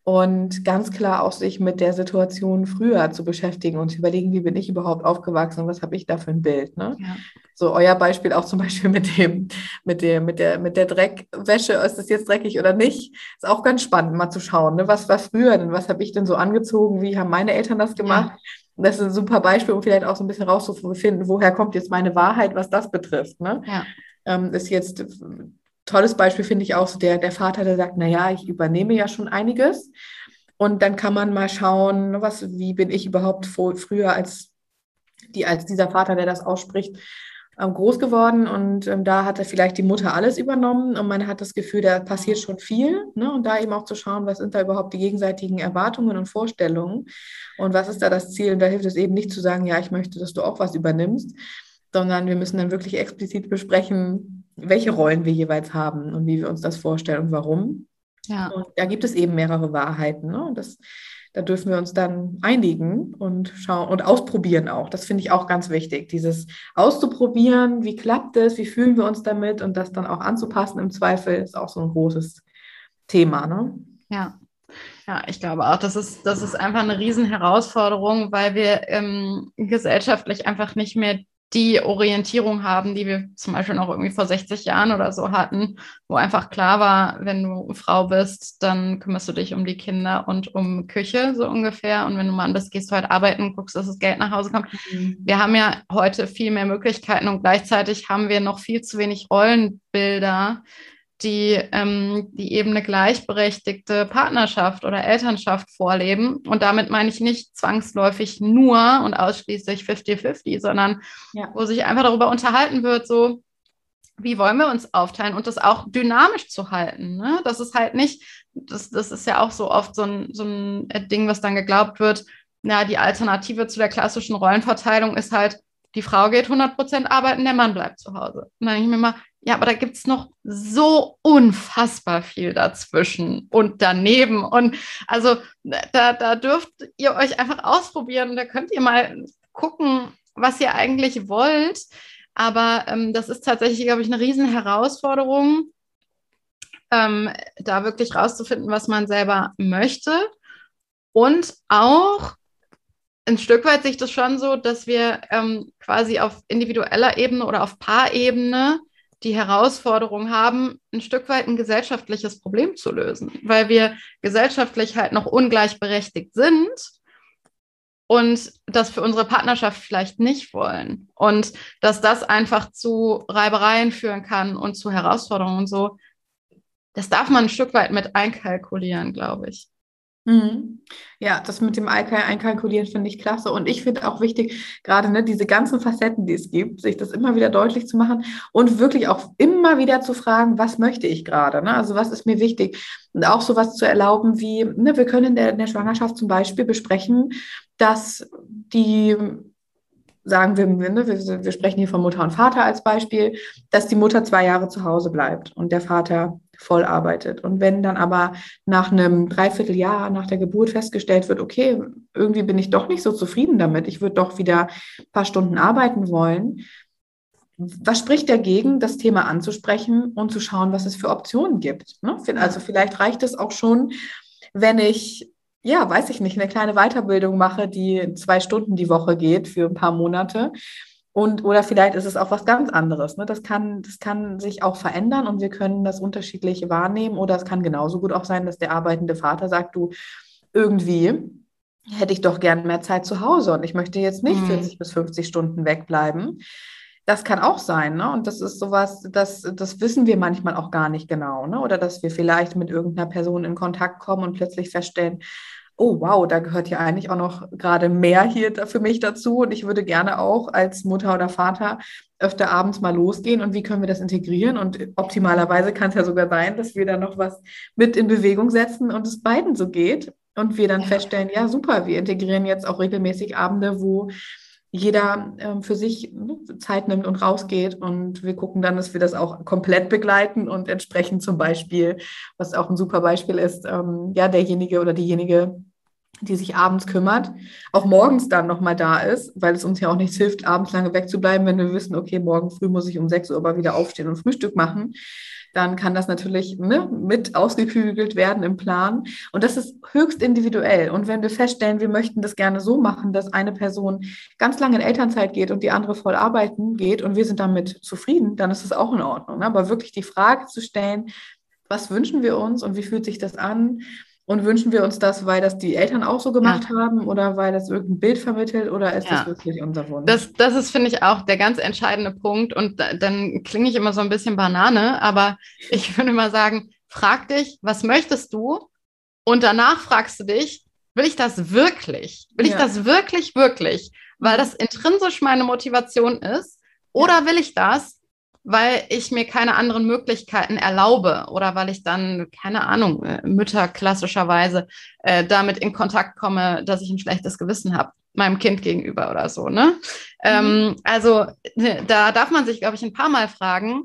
Und ganz klar auch sich mit der Situation früher zu beschäftigen und zu überlegen, wie bin ich überhaupt aufgewachsen und was habe ich da für ein Bild. Ne? Ja. So euer Beispiel auch zum Beispiel mit dem, mit dem, mit der, mit der Dreckwäsche, ist das jetzt dreckig oder nicht? Ist auch ganz spannend, mal zu schauen. Ne? Was war früher denn? Was habe ich denn so angezogen? Wie haben meine Eltern das gemacht? Ja. Das ist ein super Beispiel, um vielleicht auch so ein bisschen rauszufinden, woher kommt jetzt meine Wahrheit, was das betrifft. Ne? Ja. Ähm, ist jetzt tolles Beispiel finde ich auch so der, der Vater, der sagt, naja, ich übernehme ja schon einiges. Und dann kann man mal schauen, was, wie bin ich überhaupt vor, früher als, die, als dieser Vater, der das ausspricht, ähm, groß geworden und ähm, da hatte vielleicht die Mutter alles übernommen und man hat das Gefühl, da passiert schon viel. Ne? Und da eben auch zu schauen, was sind da überhaupt die gegenseitigen Erwartungen und Vorstellungen und was ist da das Ziel. Und da hilft es eben nicht zu sagen, ja, ich möchte, dass du auch was übernimmst, sondern wir müssen dann wirklich explizit besprechen, welche Rollen wir jeweils haben und wie wir uns das vorstellen und warum. Ja. Und da gibt es eben mehrere Wahrheiten. Ne? Und das da dürfen wir uns dann einigen und schauen und ausprobieren auch. Das finde ich auch ganz wichtig, dieses auszuprobieren, wie klappt es, wie fühlen wir uns damit und das dann auch anzupassen im Zweifel ist auch so ein großes Thema. Ne? Ja. Ja, ich glaube auch, das ist, das ist einfach eine Riesenherausforderung, weil wir ähm, gesellschaftlich einfach nicht mehr die Orientierung haben, die wir zum Beispiel noch irgendwie vor 60 Jahren oder so hatten, wo einfach klar war, wenn du Frau bist, dann kümmerst du dich um die Kinder und um Küche so ungefähr. Und wenn du Mann bist, gehst du halt arbeiten, guckst, dass das Geld nach Hause kommt. Mhm. Wir haben ja heute viel mehr Möglichkeiten und gleichzeitig haben wir noch viel zu wenig Rollenbilder, die, ähm, die eben eine gleichberechtigte Partnerschaft oder Elternschaft vorleben. Und damit meine ich nicht zwangsläufig nur und ausschließlich 50-50, sondern ja. wo sich einfach darüber unterhalten wird, so, wie wollen wir uns aufteilen und das auch dynamisch zu halten. Ne? Das ist halt nicht, das, das ist ja auch so oft so ein, so ein Ding, was dann geglaubt wird, na, die Alternative zu der klassischen Rollenverteilung ist halt, die Frau geht 100% arbeiten, der Mann bleibt zu Hause. Und dann denke ich mir mal, ja, aber da gibt es noch so unfassbar viel dazwischen und daneben. Und also da, da dürft ihr euch einfach ausprobieren. Da könnt ihr mal gucken, was ihr eigentlich wollt. Aber ähm, das ist tatsächlich, glaube ich, eine riesen Herausforderung, ähm, da wirklich rauszufinden, was man selber möchte. Und auch ein Stück weit sich das schon so, dass wir ähm, quasi auf individueller Ebene oder auf Paarebene die Herausforderung haben, ein Stück weit ein gesellschaftliches Problem zu lösen, weil wir gesellschaftlich halt noch ungleichberechtigt sind und das für unsere Partnerschaft vielleicht nicht wollen. Und dass das einfach zu Reibereien führen kann und zu Herausforderungen und so, das darf man ein Stück weit mit einkalkulieren, glaube ich. Mhm. Ja, das mit dem Einkalkulieren finde ich klasse. Und ich finde auch wichtig, gerade ne, diese ganzen Facetten, die es gibt, sich das immer wieder deutlich zu machen und wirklich auch immer wieder zu fragen, was möchte ich gerade? Ne? Also was ist mir wichtig? Und auch sowas zu erlauben wie, ne, wir können in der, in der Schwangerschaft zum Beispiel besprechen, dass die sagen wir, ne, wir, wir sprechen hier von Mutter und Vater als Beispiel, dass die Mutter zwei Jahre zu Hause bleibt und der Vater voll arbeitet. Und wenn dann aber nach einem Dreivierteljahr nach der Geburt festgestellt wird, okay, irgendwie bin ich doch nicht so zufrieden damit, ich würde doch wieder ein paar Stunden arbeiten wollen, was spricht dagegen, das Thema anzusprechen und zu schauen, was es für Optionen gibt? Ne? Also vielleicht reicht es auch schon, wenn ich ja, weiß ich nicht, eine kleine Weiterbildung mache, die zwei Stunden die Woche geht für ein paar Monate. Und, oder vielleicht ist es auch was ganz anderes. Ne? Das, kann, das kann sich auch verändern und wir können das unterschiedlich wahrnehmen. Oder es kann genauso gut auch sein, dass der arbeitende Vater sagt, du, irgendwie hätte ich doch gern mehr Zeit zu Hause und ich möchte jetzt nicht mhm. 40 bis 50 Stunden wegbleiben. Das kann auch sein, ne? Und das ist sowas, das, das wissen wir manchmal auch gar nicht genau, ne? Oder dass wir vielleicht mit irgendeiner Person in Kontakt kommen und plötzlich feststellen, oh wow, da gehört ja eigentlich auch noch gerade mehr hier für mich dazu. Und ich würde gerne auch als Mutter oder Vater öfter abends mal losgehen. Und wie können wir das integrieren? Und optimalerweise kann es ja sogar sein, dass wir da noch was mit in Bewegung setzen und es beiden so geht. Und wir dann ja. feststellen, ja super, wir integrieren jetzt auch regelmäßig Abende, wo jeder ähm, für sich ne, Zeit nimmt und rausgeht. Und wir gucken dann, dass wir das auch komplett begleiten und entsprechend zum Beispiel, was auch ein super Beispiel ist, ähm, ja, derjenige oder diejenige, die sich abends kümmert, auch morgens dann nochmal da ist, weil es uns ja auch nichts hilft, abends lange wegzubleiben, wenn wir wissen, okay, morgen früh muss ich um 6 Uhr aber wieder aufstehen und Frühstück machen, dann kann das natürlich ne, mit ausgekügelt werden im Plan. Und das ist höchst individuell. Und wenn wir feststellen, wir möchten das gerne so machen, dass eine Person ganz lange in Elternzeit geht und die andere voll arbeiten geht und wir sind damit zufrieden, dann ist es auch in Ordnung. Ne? Aber wirklich die Frage zu stellen, was wünschen wir uns und wie fühlt sich das an? Und wünschen wir uns das, weil das die Eltern auch so gemacht ja. haben oder weil das irgendein Bild vermittelt oder ist ja. das wirklich unser Wunsch? Das, das ist, finde ich, auch der ganz entscheidende Punkt. Und da, dann klinge ich immer so ein bisschen Banane, aber ich würde mal sagen, frag dich, was möchtest du? Und danach fragst du dich, will ich das wirklich? Will ja. ich das wirklich, wirklich? Weil das intrinsisch meine Motivation ist. Oder will ich das, weil ich mir keine anderen Möglichkeiten erlaube oder weil ich dann, keine Ahnung, äh, Mütter klassischerweise äh, damit in Kontakt komme, dass ich ein schlechtes Gewissen habe meinem Kind gegenüber oder so. Ne? Mhm. Ähm, also ne, da darf man sich, glaube ich, ein paar Mal fragen,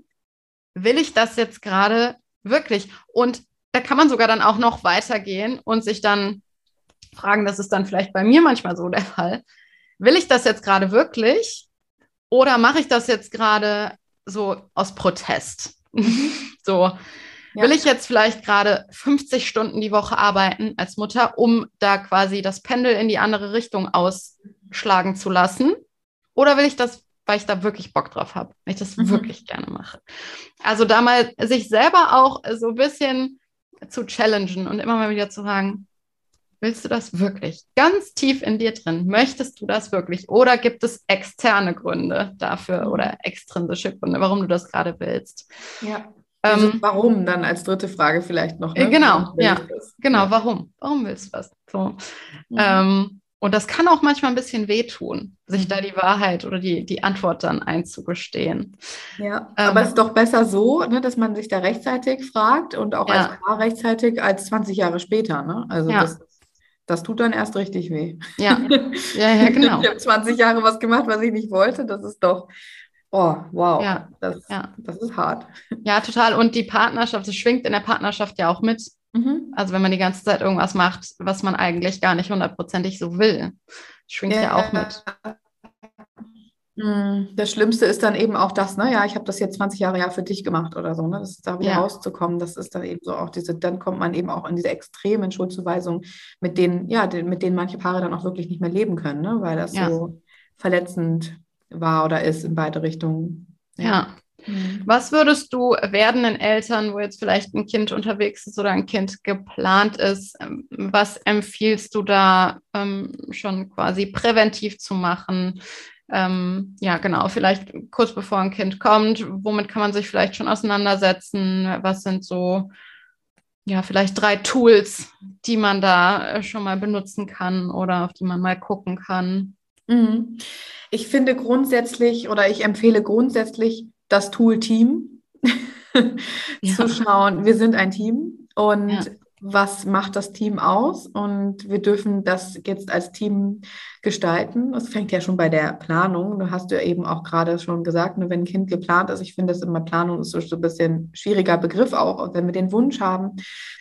will ich das jetzt gerade wirklich? Und da kann man sogar dann auch noch weitergehen und sich dann fragen, das ist dann vielleicht bei mir manchmal so der Fall. Will ich das jetzt gerade wirklich? Oder mache ich das jetzt gerade so aus Protest? so, ja. will ich jetzt vielleicht gerade 50 Stunden die Woche arbeiten als Mutter, um da quasi das Pendel in die andere Richtung ausschlagen zu lassen? Oder will ich das weil ich da wirklich Bock drauf habe, weil ich das mhm. wirklich gerne mache. Also da mal sich selber auch so ein bisschen zu challengen und immer mal wieder zu sagen, willst du das wirklich? Ganz tief in dir drin, möchtest du das wirklich? Oder gibt es externe Gründe dafür mhm. oder extrinsische Gründe, warum du das gerade willst? Ja. Also ähm, warum dann als dritte Frage vielleicht noch? Ne? Genau, ja, genau, warum? Warum willst du das? So. Mhm. Ähm, und das kann auch manchmal ein bisschen wehtun, sich da die Wahrheit oder die, die Antwort dann einzugestehen. Ja, ähm, aber es ist doch besser so, ne, dass man sich da rechtzeitig fragt und auch ja. als Paar rechtzeitig als 20 Jahre später. Ne? Also ja. das, das tut dann erst richtig weh. Ja, ja, ja genau. ich habe 20 Jahre was gemacht, was ich nicht wollte. Das ist doch, oh, wow, ja. Das, ja. das ist hart. Ja, total. Und die Partnerschaft, das schwingt in der Partnerschaft ja auch mit. Mhm. Also wenn man die ganze Zeit irgendwas macht, was man eigentlich gar nicht hundertprozentig so will, schwingt ja, ja auch mit. Mhm. Das Schlimmste ist dann eben auch das, ne? Ja, ich habe das jetzt 20 Jahre ja für dich gemacht oder so, ne? Das ist da wieder ja. rauszukommen. Das ist dann eben so auch diese, dann kommt man eben auch in diese extremen Schuldzuweisungen, mit denen, ja, mit denen manche Paare dann auch wirklich nicht mehr leben können, ne? Weil das ja. so verletzend war oder ist in beide Richtungen. ja. ja. Mhm. Was würdest du werdenden Eltern, wo jetzt vielleicht ein Kind unterwegs ist oder ein Kind geplant ist, ähm, was empfiehlst du da ähm, schon quasi präventiv zu machen? Ähm, ja, genau, vielleicht kurz bevor ein Kind kommt, womit kann man sich vielleicht schon auseinandersetzen? Was sind so, ja, vielleicht drei Tools, die man da äh, schon mal benutzen kann oder auf die man mal gucken kann? Mhm. Ich finde grundsätzlich oder ich empfehle grundsätzlich, das Tool Team ja. zu schauen. Wir sind ein Team und ja. Was macht das Team aus? Und wir dürfen das jetzt als Team gestalten. Das fängt ja schon bei der Planung. Du hast ja eben auch gerade schon gesagt, nur wenn ein Kind geplant ist, ich finde das immer Planung ist so ein bisschen schwieriger Begriff auch, wenn wir den Wunsch haben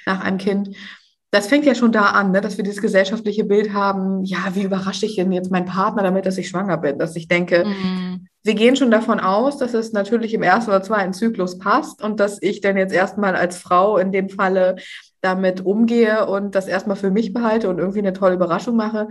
nach einem Kind das fängt ja schon da an, ne, dass wir dieses gesellschaftliche Bild haben, ja, wie überrasche ich denn jetzt meinen Partner damit, dass ich schwanger bin? Dass ich denke, mhm. wir gehen schon davon aus, dass es natürlich im ersten oder zweiten Zyklus passt und dass ich dann jetzt erstmal als Frau in dem Falle damit umgehe und das erstmal für mich behalte und irgendwie eine tolle Überraschung mache.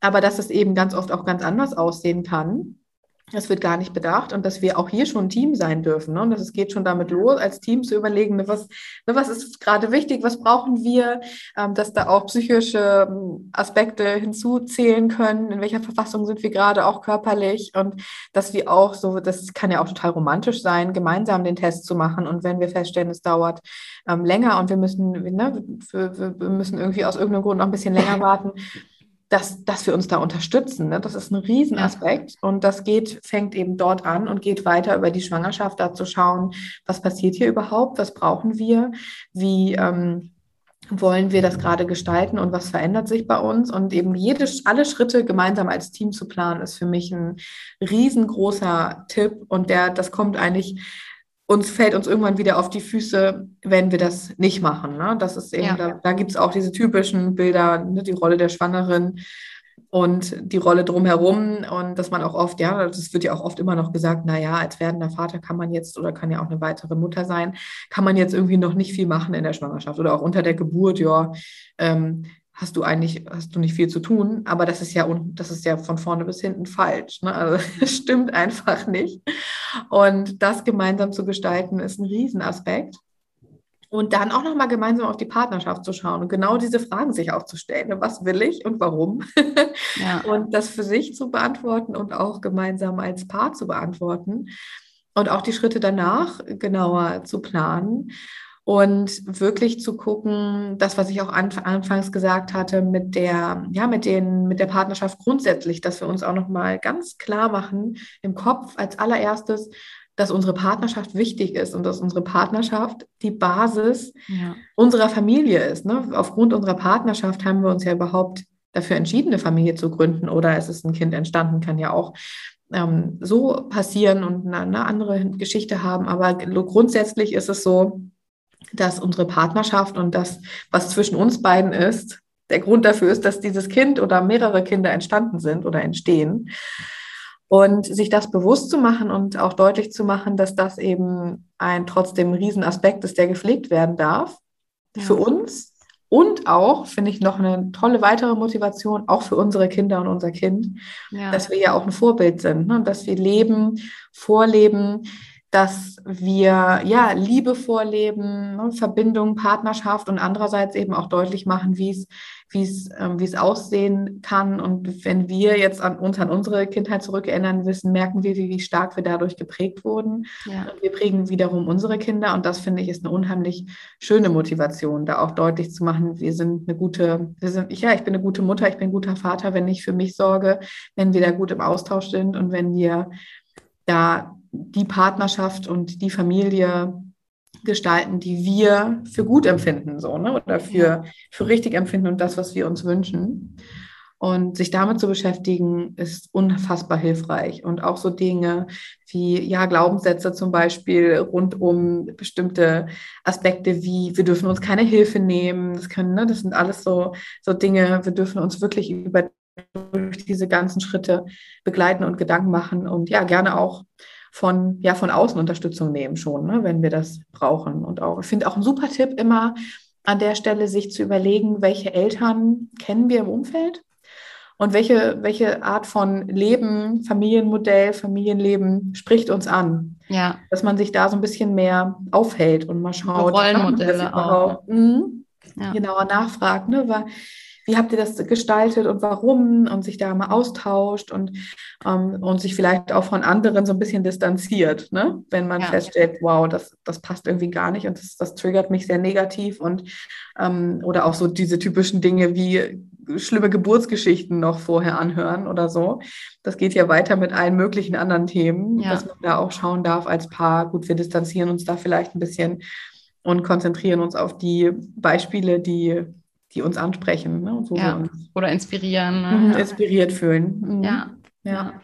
Aber dass es eben ganz oft auch ganz anders aussehen kann. Das wird gar nicht bedacht und dass wir auch hier schon ein Team sein dürfen. Ne? Und dass es geht schon damit los, als Team zu überlegen, ne, was, ne, was ist gerade wichtig, was brauchen wir, ähm, dass da auch psychische ähm, Aspekte hinzuzählen können, in welcher Verfassung sind wir gerade auch körperlich und dass wir auch so, das kann ja auch total romantisch sein, gemeinsam den Test zu machen und wenn wir feststellen, es dauert ähm, länger und wir müssen, ne, wir, wir müssen irgendwie aus irgendeinem Grund noch ein bisschen länger warten, dass, dass wir uns da unterstützen. Ne? Das ist ein Riesenaspekt ja. und das geht, fängt eben dort an und geht weiter über die Schwangerschaft, da zu schauen, was passiert hier überhaupt, was brauchen wir, wie ähm, wollen wir das gerade gestalten und was verändert sich bei uns und eben jede, alle Schritte gemeinsam als Team zu planen, ist für mich ein riesengroßer Tipp und der, das kommt eigentlich uns fällt uns irgendwann wieder auf die Füße, wenn wir das nicht machen. Ne? Das ist eben, ja. da, da gibt es auch diese typischen Bilder, ne? die Rolle der Schwangeren und die Rolle drumherum und dass man auch oft, ja, das wird ja auch oft immer noch gesagt, naja, als werdender Vater kann man jetzt oder kann ja auch eine weitere Mutter sein, kann man jetzt irgendwie noch nicht viel machen in der Schwangerschaft oder auch unter der Geburt, ja, ähm, hast du eigentlich, hast du nicht viel zu tun, aber das ist ja, das ist ja von vorne bis hinten falsch. Ne? Also das stimmt einfach nicht. Und das gemeinsam zu gestalten, ist ein Riesenaspekt. Und dann auch nochmal gemeinsam auf die Partnerschaft zu schauen und genau diese Fragen sich auch zu stellen. Ne? Was will ich und warum? Ja. Und das für sich zu beantworten und auch gemeinsam als Paar zu beantworten. Und auch die Schritte danach genauer zu planen und wirklich zu gucken, das, was ich auch anfangs gesagt hatte, mit der, ja, mit den, mit der Partnerschaft grundsätzlich, dass wir uns auch nochmal ganz klar machen im Kopf als allererstes, dass unsere Partnerschaft wichtig ist und dass unsere Partnerschaft die Basis ja. unserer Familie ist. Ne? Aufgrund unserer Partnerschaft haben wir uns ja überhaupt dafür entschieden, eine Familie zu gründen oder es ist ein Kind entstanden, kann ja auch ähm, so passieren und eine, eine andere Geschichte haben. Aber grundsätzlich ist es so, dass unsere Partnerschaft und das, was zwischen uns beiden ist, der Grund dafür ist, dass dieses Kind oder mehrere Kinder entstanden sind oder entstehen. Und sich das bewusst zu machen und auch deutlich zu machen, dass das eben ein trotzdem Riesenaspekt ist, der gepflegt werden darf ja. für uns und auch, finde ich, noch eine tolle weitere Motivation, auch für unsere Kinder und unser Kind, ja. dass wir ja auch ein Vorbild sind ne? und dass wir leben, vorleben, dass wir ja Liebe vorleben, ne, Verbindung, Partnerschaft und andererseits eben auch deutlich machen, wie es wie es ähm, wie es aussehen kann und wenn wir jetzt an uns an unsere Kindheit zurückerinnern wissen, merken wir, wie, wie stark wir dadurch geprägt wurden. Ja. Und wir prägen wiederum unsere Kinder und das finde ich ist eine unheimlich schöne Motivation, da auch deutlich zu machen, wir sind eine gute, wir sind ja, ich bin eine gute Mutter, ich bin ein guter Vater, wenn ich für mich sorge, wenn wir da gut im Austausch sind und wenn wir da die Partnerschaft und die Familie gestalten, die wir für gut empfinden, so, ne? Oder für, für richtig empfinden und das, was wir uns wünschen. Und sich damit zu beschäftigen, ist unfassbar hilfreich. Und auch so Dinge wie, ja, Glaubenssätze zum Beispiel rund um bestimmte Aspekte wie, wir dürfen uns keine Hilfe nehmen. Das können, ne, das sind alles so, so Dinge, wir dürfen uns wirklich über durch diese ganzen Schritte begleiten und Gedanken machen und ja, gerne auch von, ja, von außen Unterstützung nehmen schon, ne, wenn wir das brauchen. Und auch, ich finde auch ein super Tipp immer an der Stelle, sich zu überlegen, welche Eltern kennen wir im Umfeld und welche, welche Art von Leben, Familienmodell, Familienleben spricht uns an. Ja. Dass man sich da so ein bisschen mehr aufhält und mal schaut. Rollenmodelle auch. Mh, ja. Genauer nachfragt, ne? Weil wie habt ihr das gestaltet und warum und sich da mal austauscht und, ähm, und sich vielleicht auch von anderen so ein bisschen distanziert, ne? wenn man ja. feststellt, wow, das, das passt irgendwie gar nicht und das, das triggert mich sehr negativ und ähm, oder auch so diese typischen Dinge wie schlimme Geburtsgeschichten noch vorher anhören oder so. Das geht ja weiter mit allen möglichen anderen Themen, ja. dass man da auch schauen darf als Paar, gut, wir distanzieren uns da vielleicht ein bisschen und konzentrieren uns auf die Beispiele, die die uns ansprechen. Ne? So ja. Oder inspirieren. Ne? Mhm, inspiriert fühlen. Mhm. Ja. ja.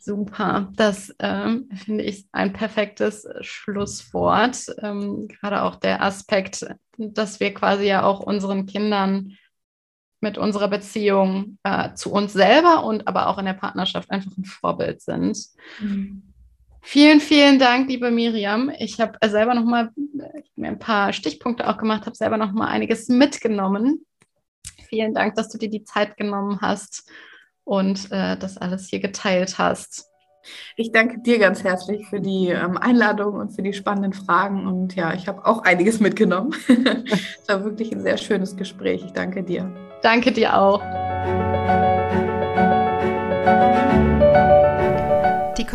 Super. Das ähm, finde ich ein perfektes Schlusswort. Ähm, gerade auch der Aspekt, dass wir quasi ja auch unseren Kindern mit unserer Beziehung äh, zu uns selber und aber auch in der Partnerschaft einfach ein Vorbild sind. Mhm. Vielen, vielen Dank, liebe Miriam. Ich habe selber noch mal mir ein paar Stichpunkte auch gemacht, habe selber noch mal einiges mitgenommen. Vielen Dank, dass du dir die Zeit genommen hast und äh, das alles hier geteilt hast. Ich danke dir ganz herzlich für die ähm, Einladung und für die spannenden Fragen. Und ja, ich habe auch einiges mitgenommen. Es war wirklich ein sehr schönes Gespräch. Ich danke dir. Danke dir auch.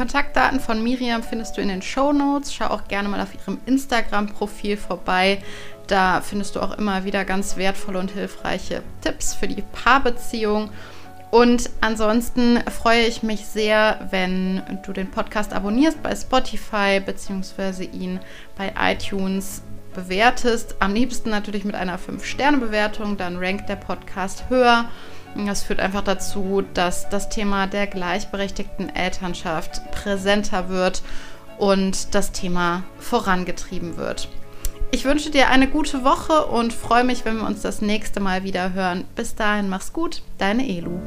Kontaktdaten von Miriam findest du in den Show Notes. Schau auch gerne mal auf ihrem Instagram-Profil vorbei. Da findest du auch immer wieder ganz wertvolle und hilfreiche Tipps für die Paarbeziehung. Und ansonsten freue ich mich sehr, wenn du den Podcast abonnierst bei Spotify bzw. ihn bei iTunes bewertest. Am liebsten natürlich mit einer 5-Sterne-Bewertung, dann rankt der Podcast höher. Das führt einfach dazu, dass das Thema der gleichberechtigten Elternschaft präsenter wird und das Thema vorangetrieben wird. Ich wünsche dir eine gute Woche und freue mich, wenn wir uns das nächste Mal wieder hören. Bis dahin, mach's gut, deine Elu.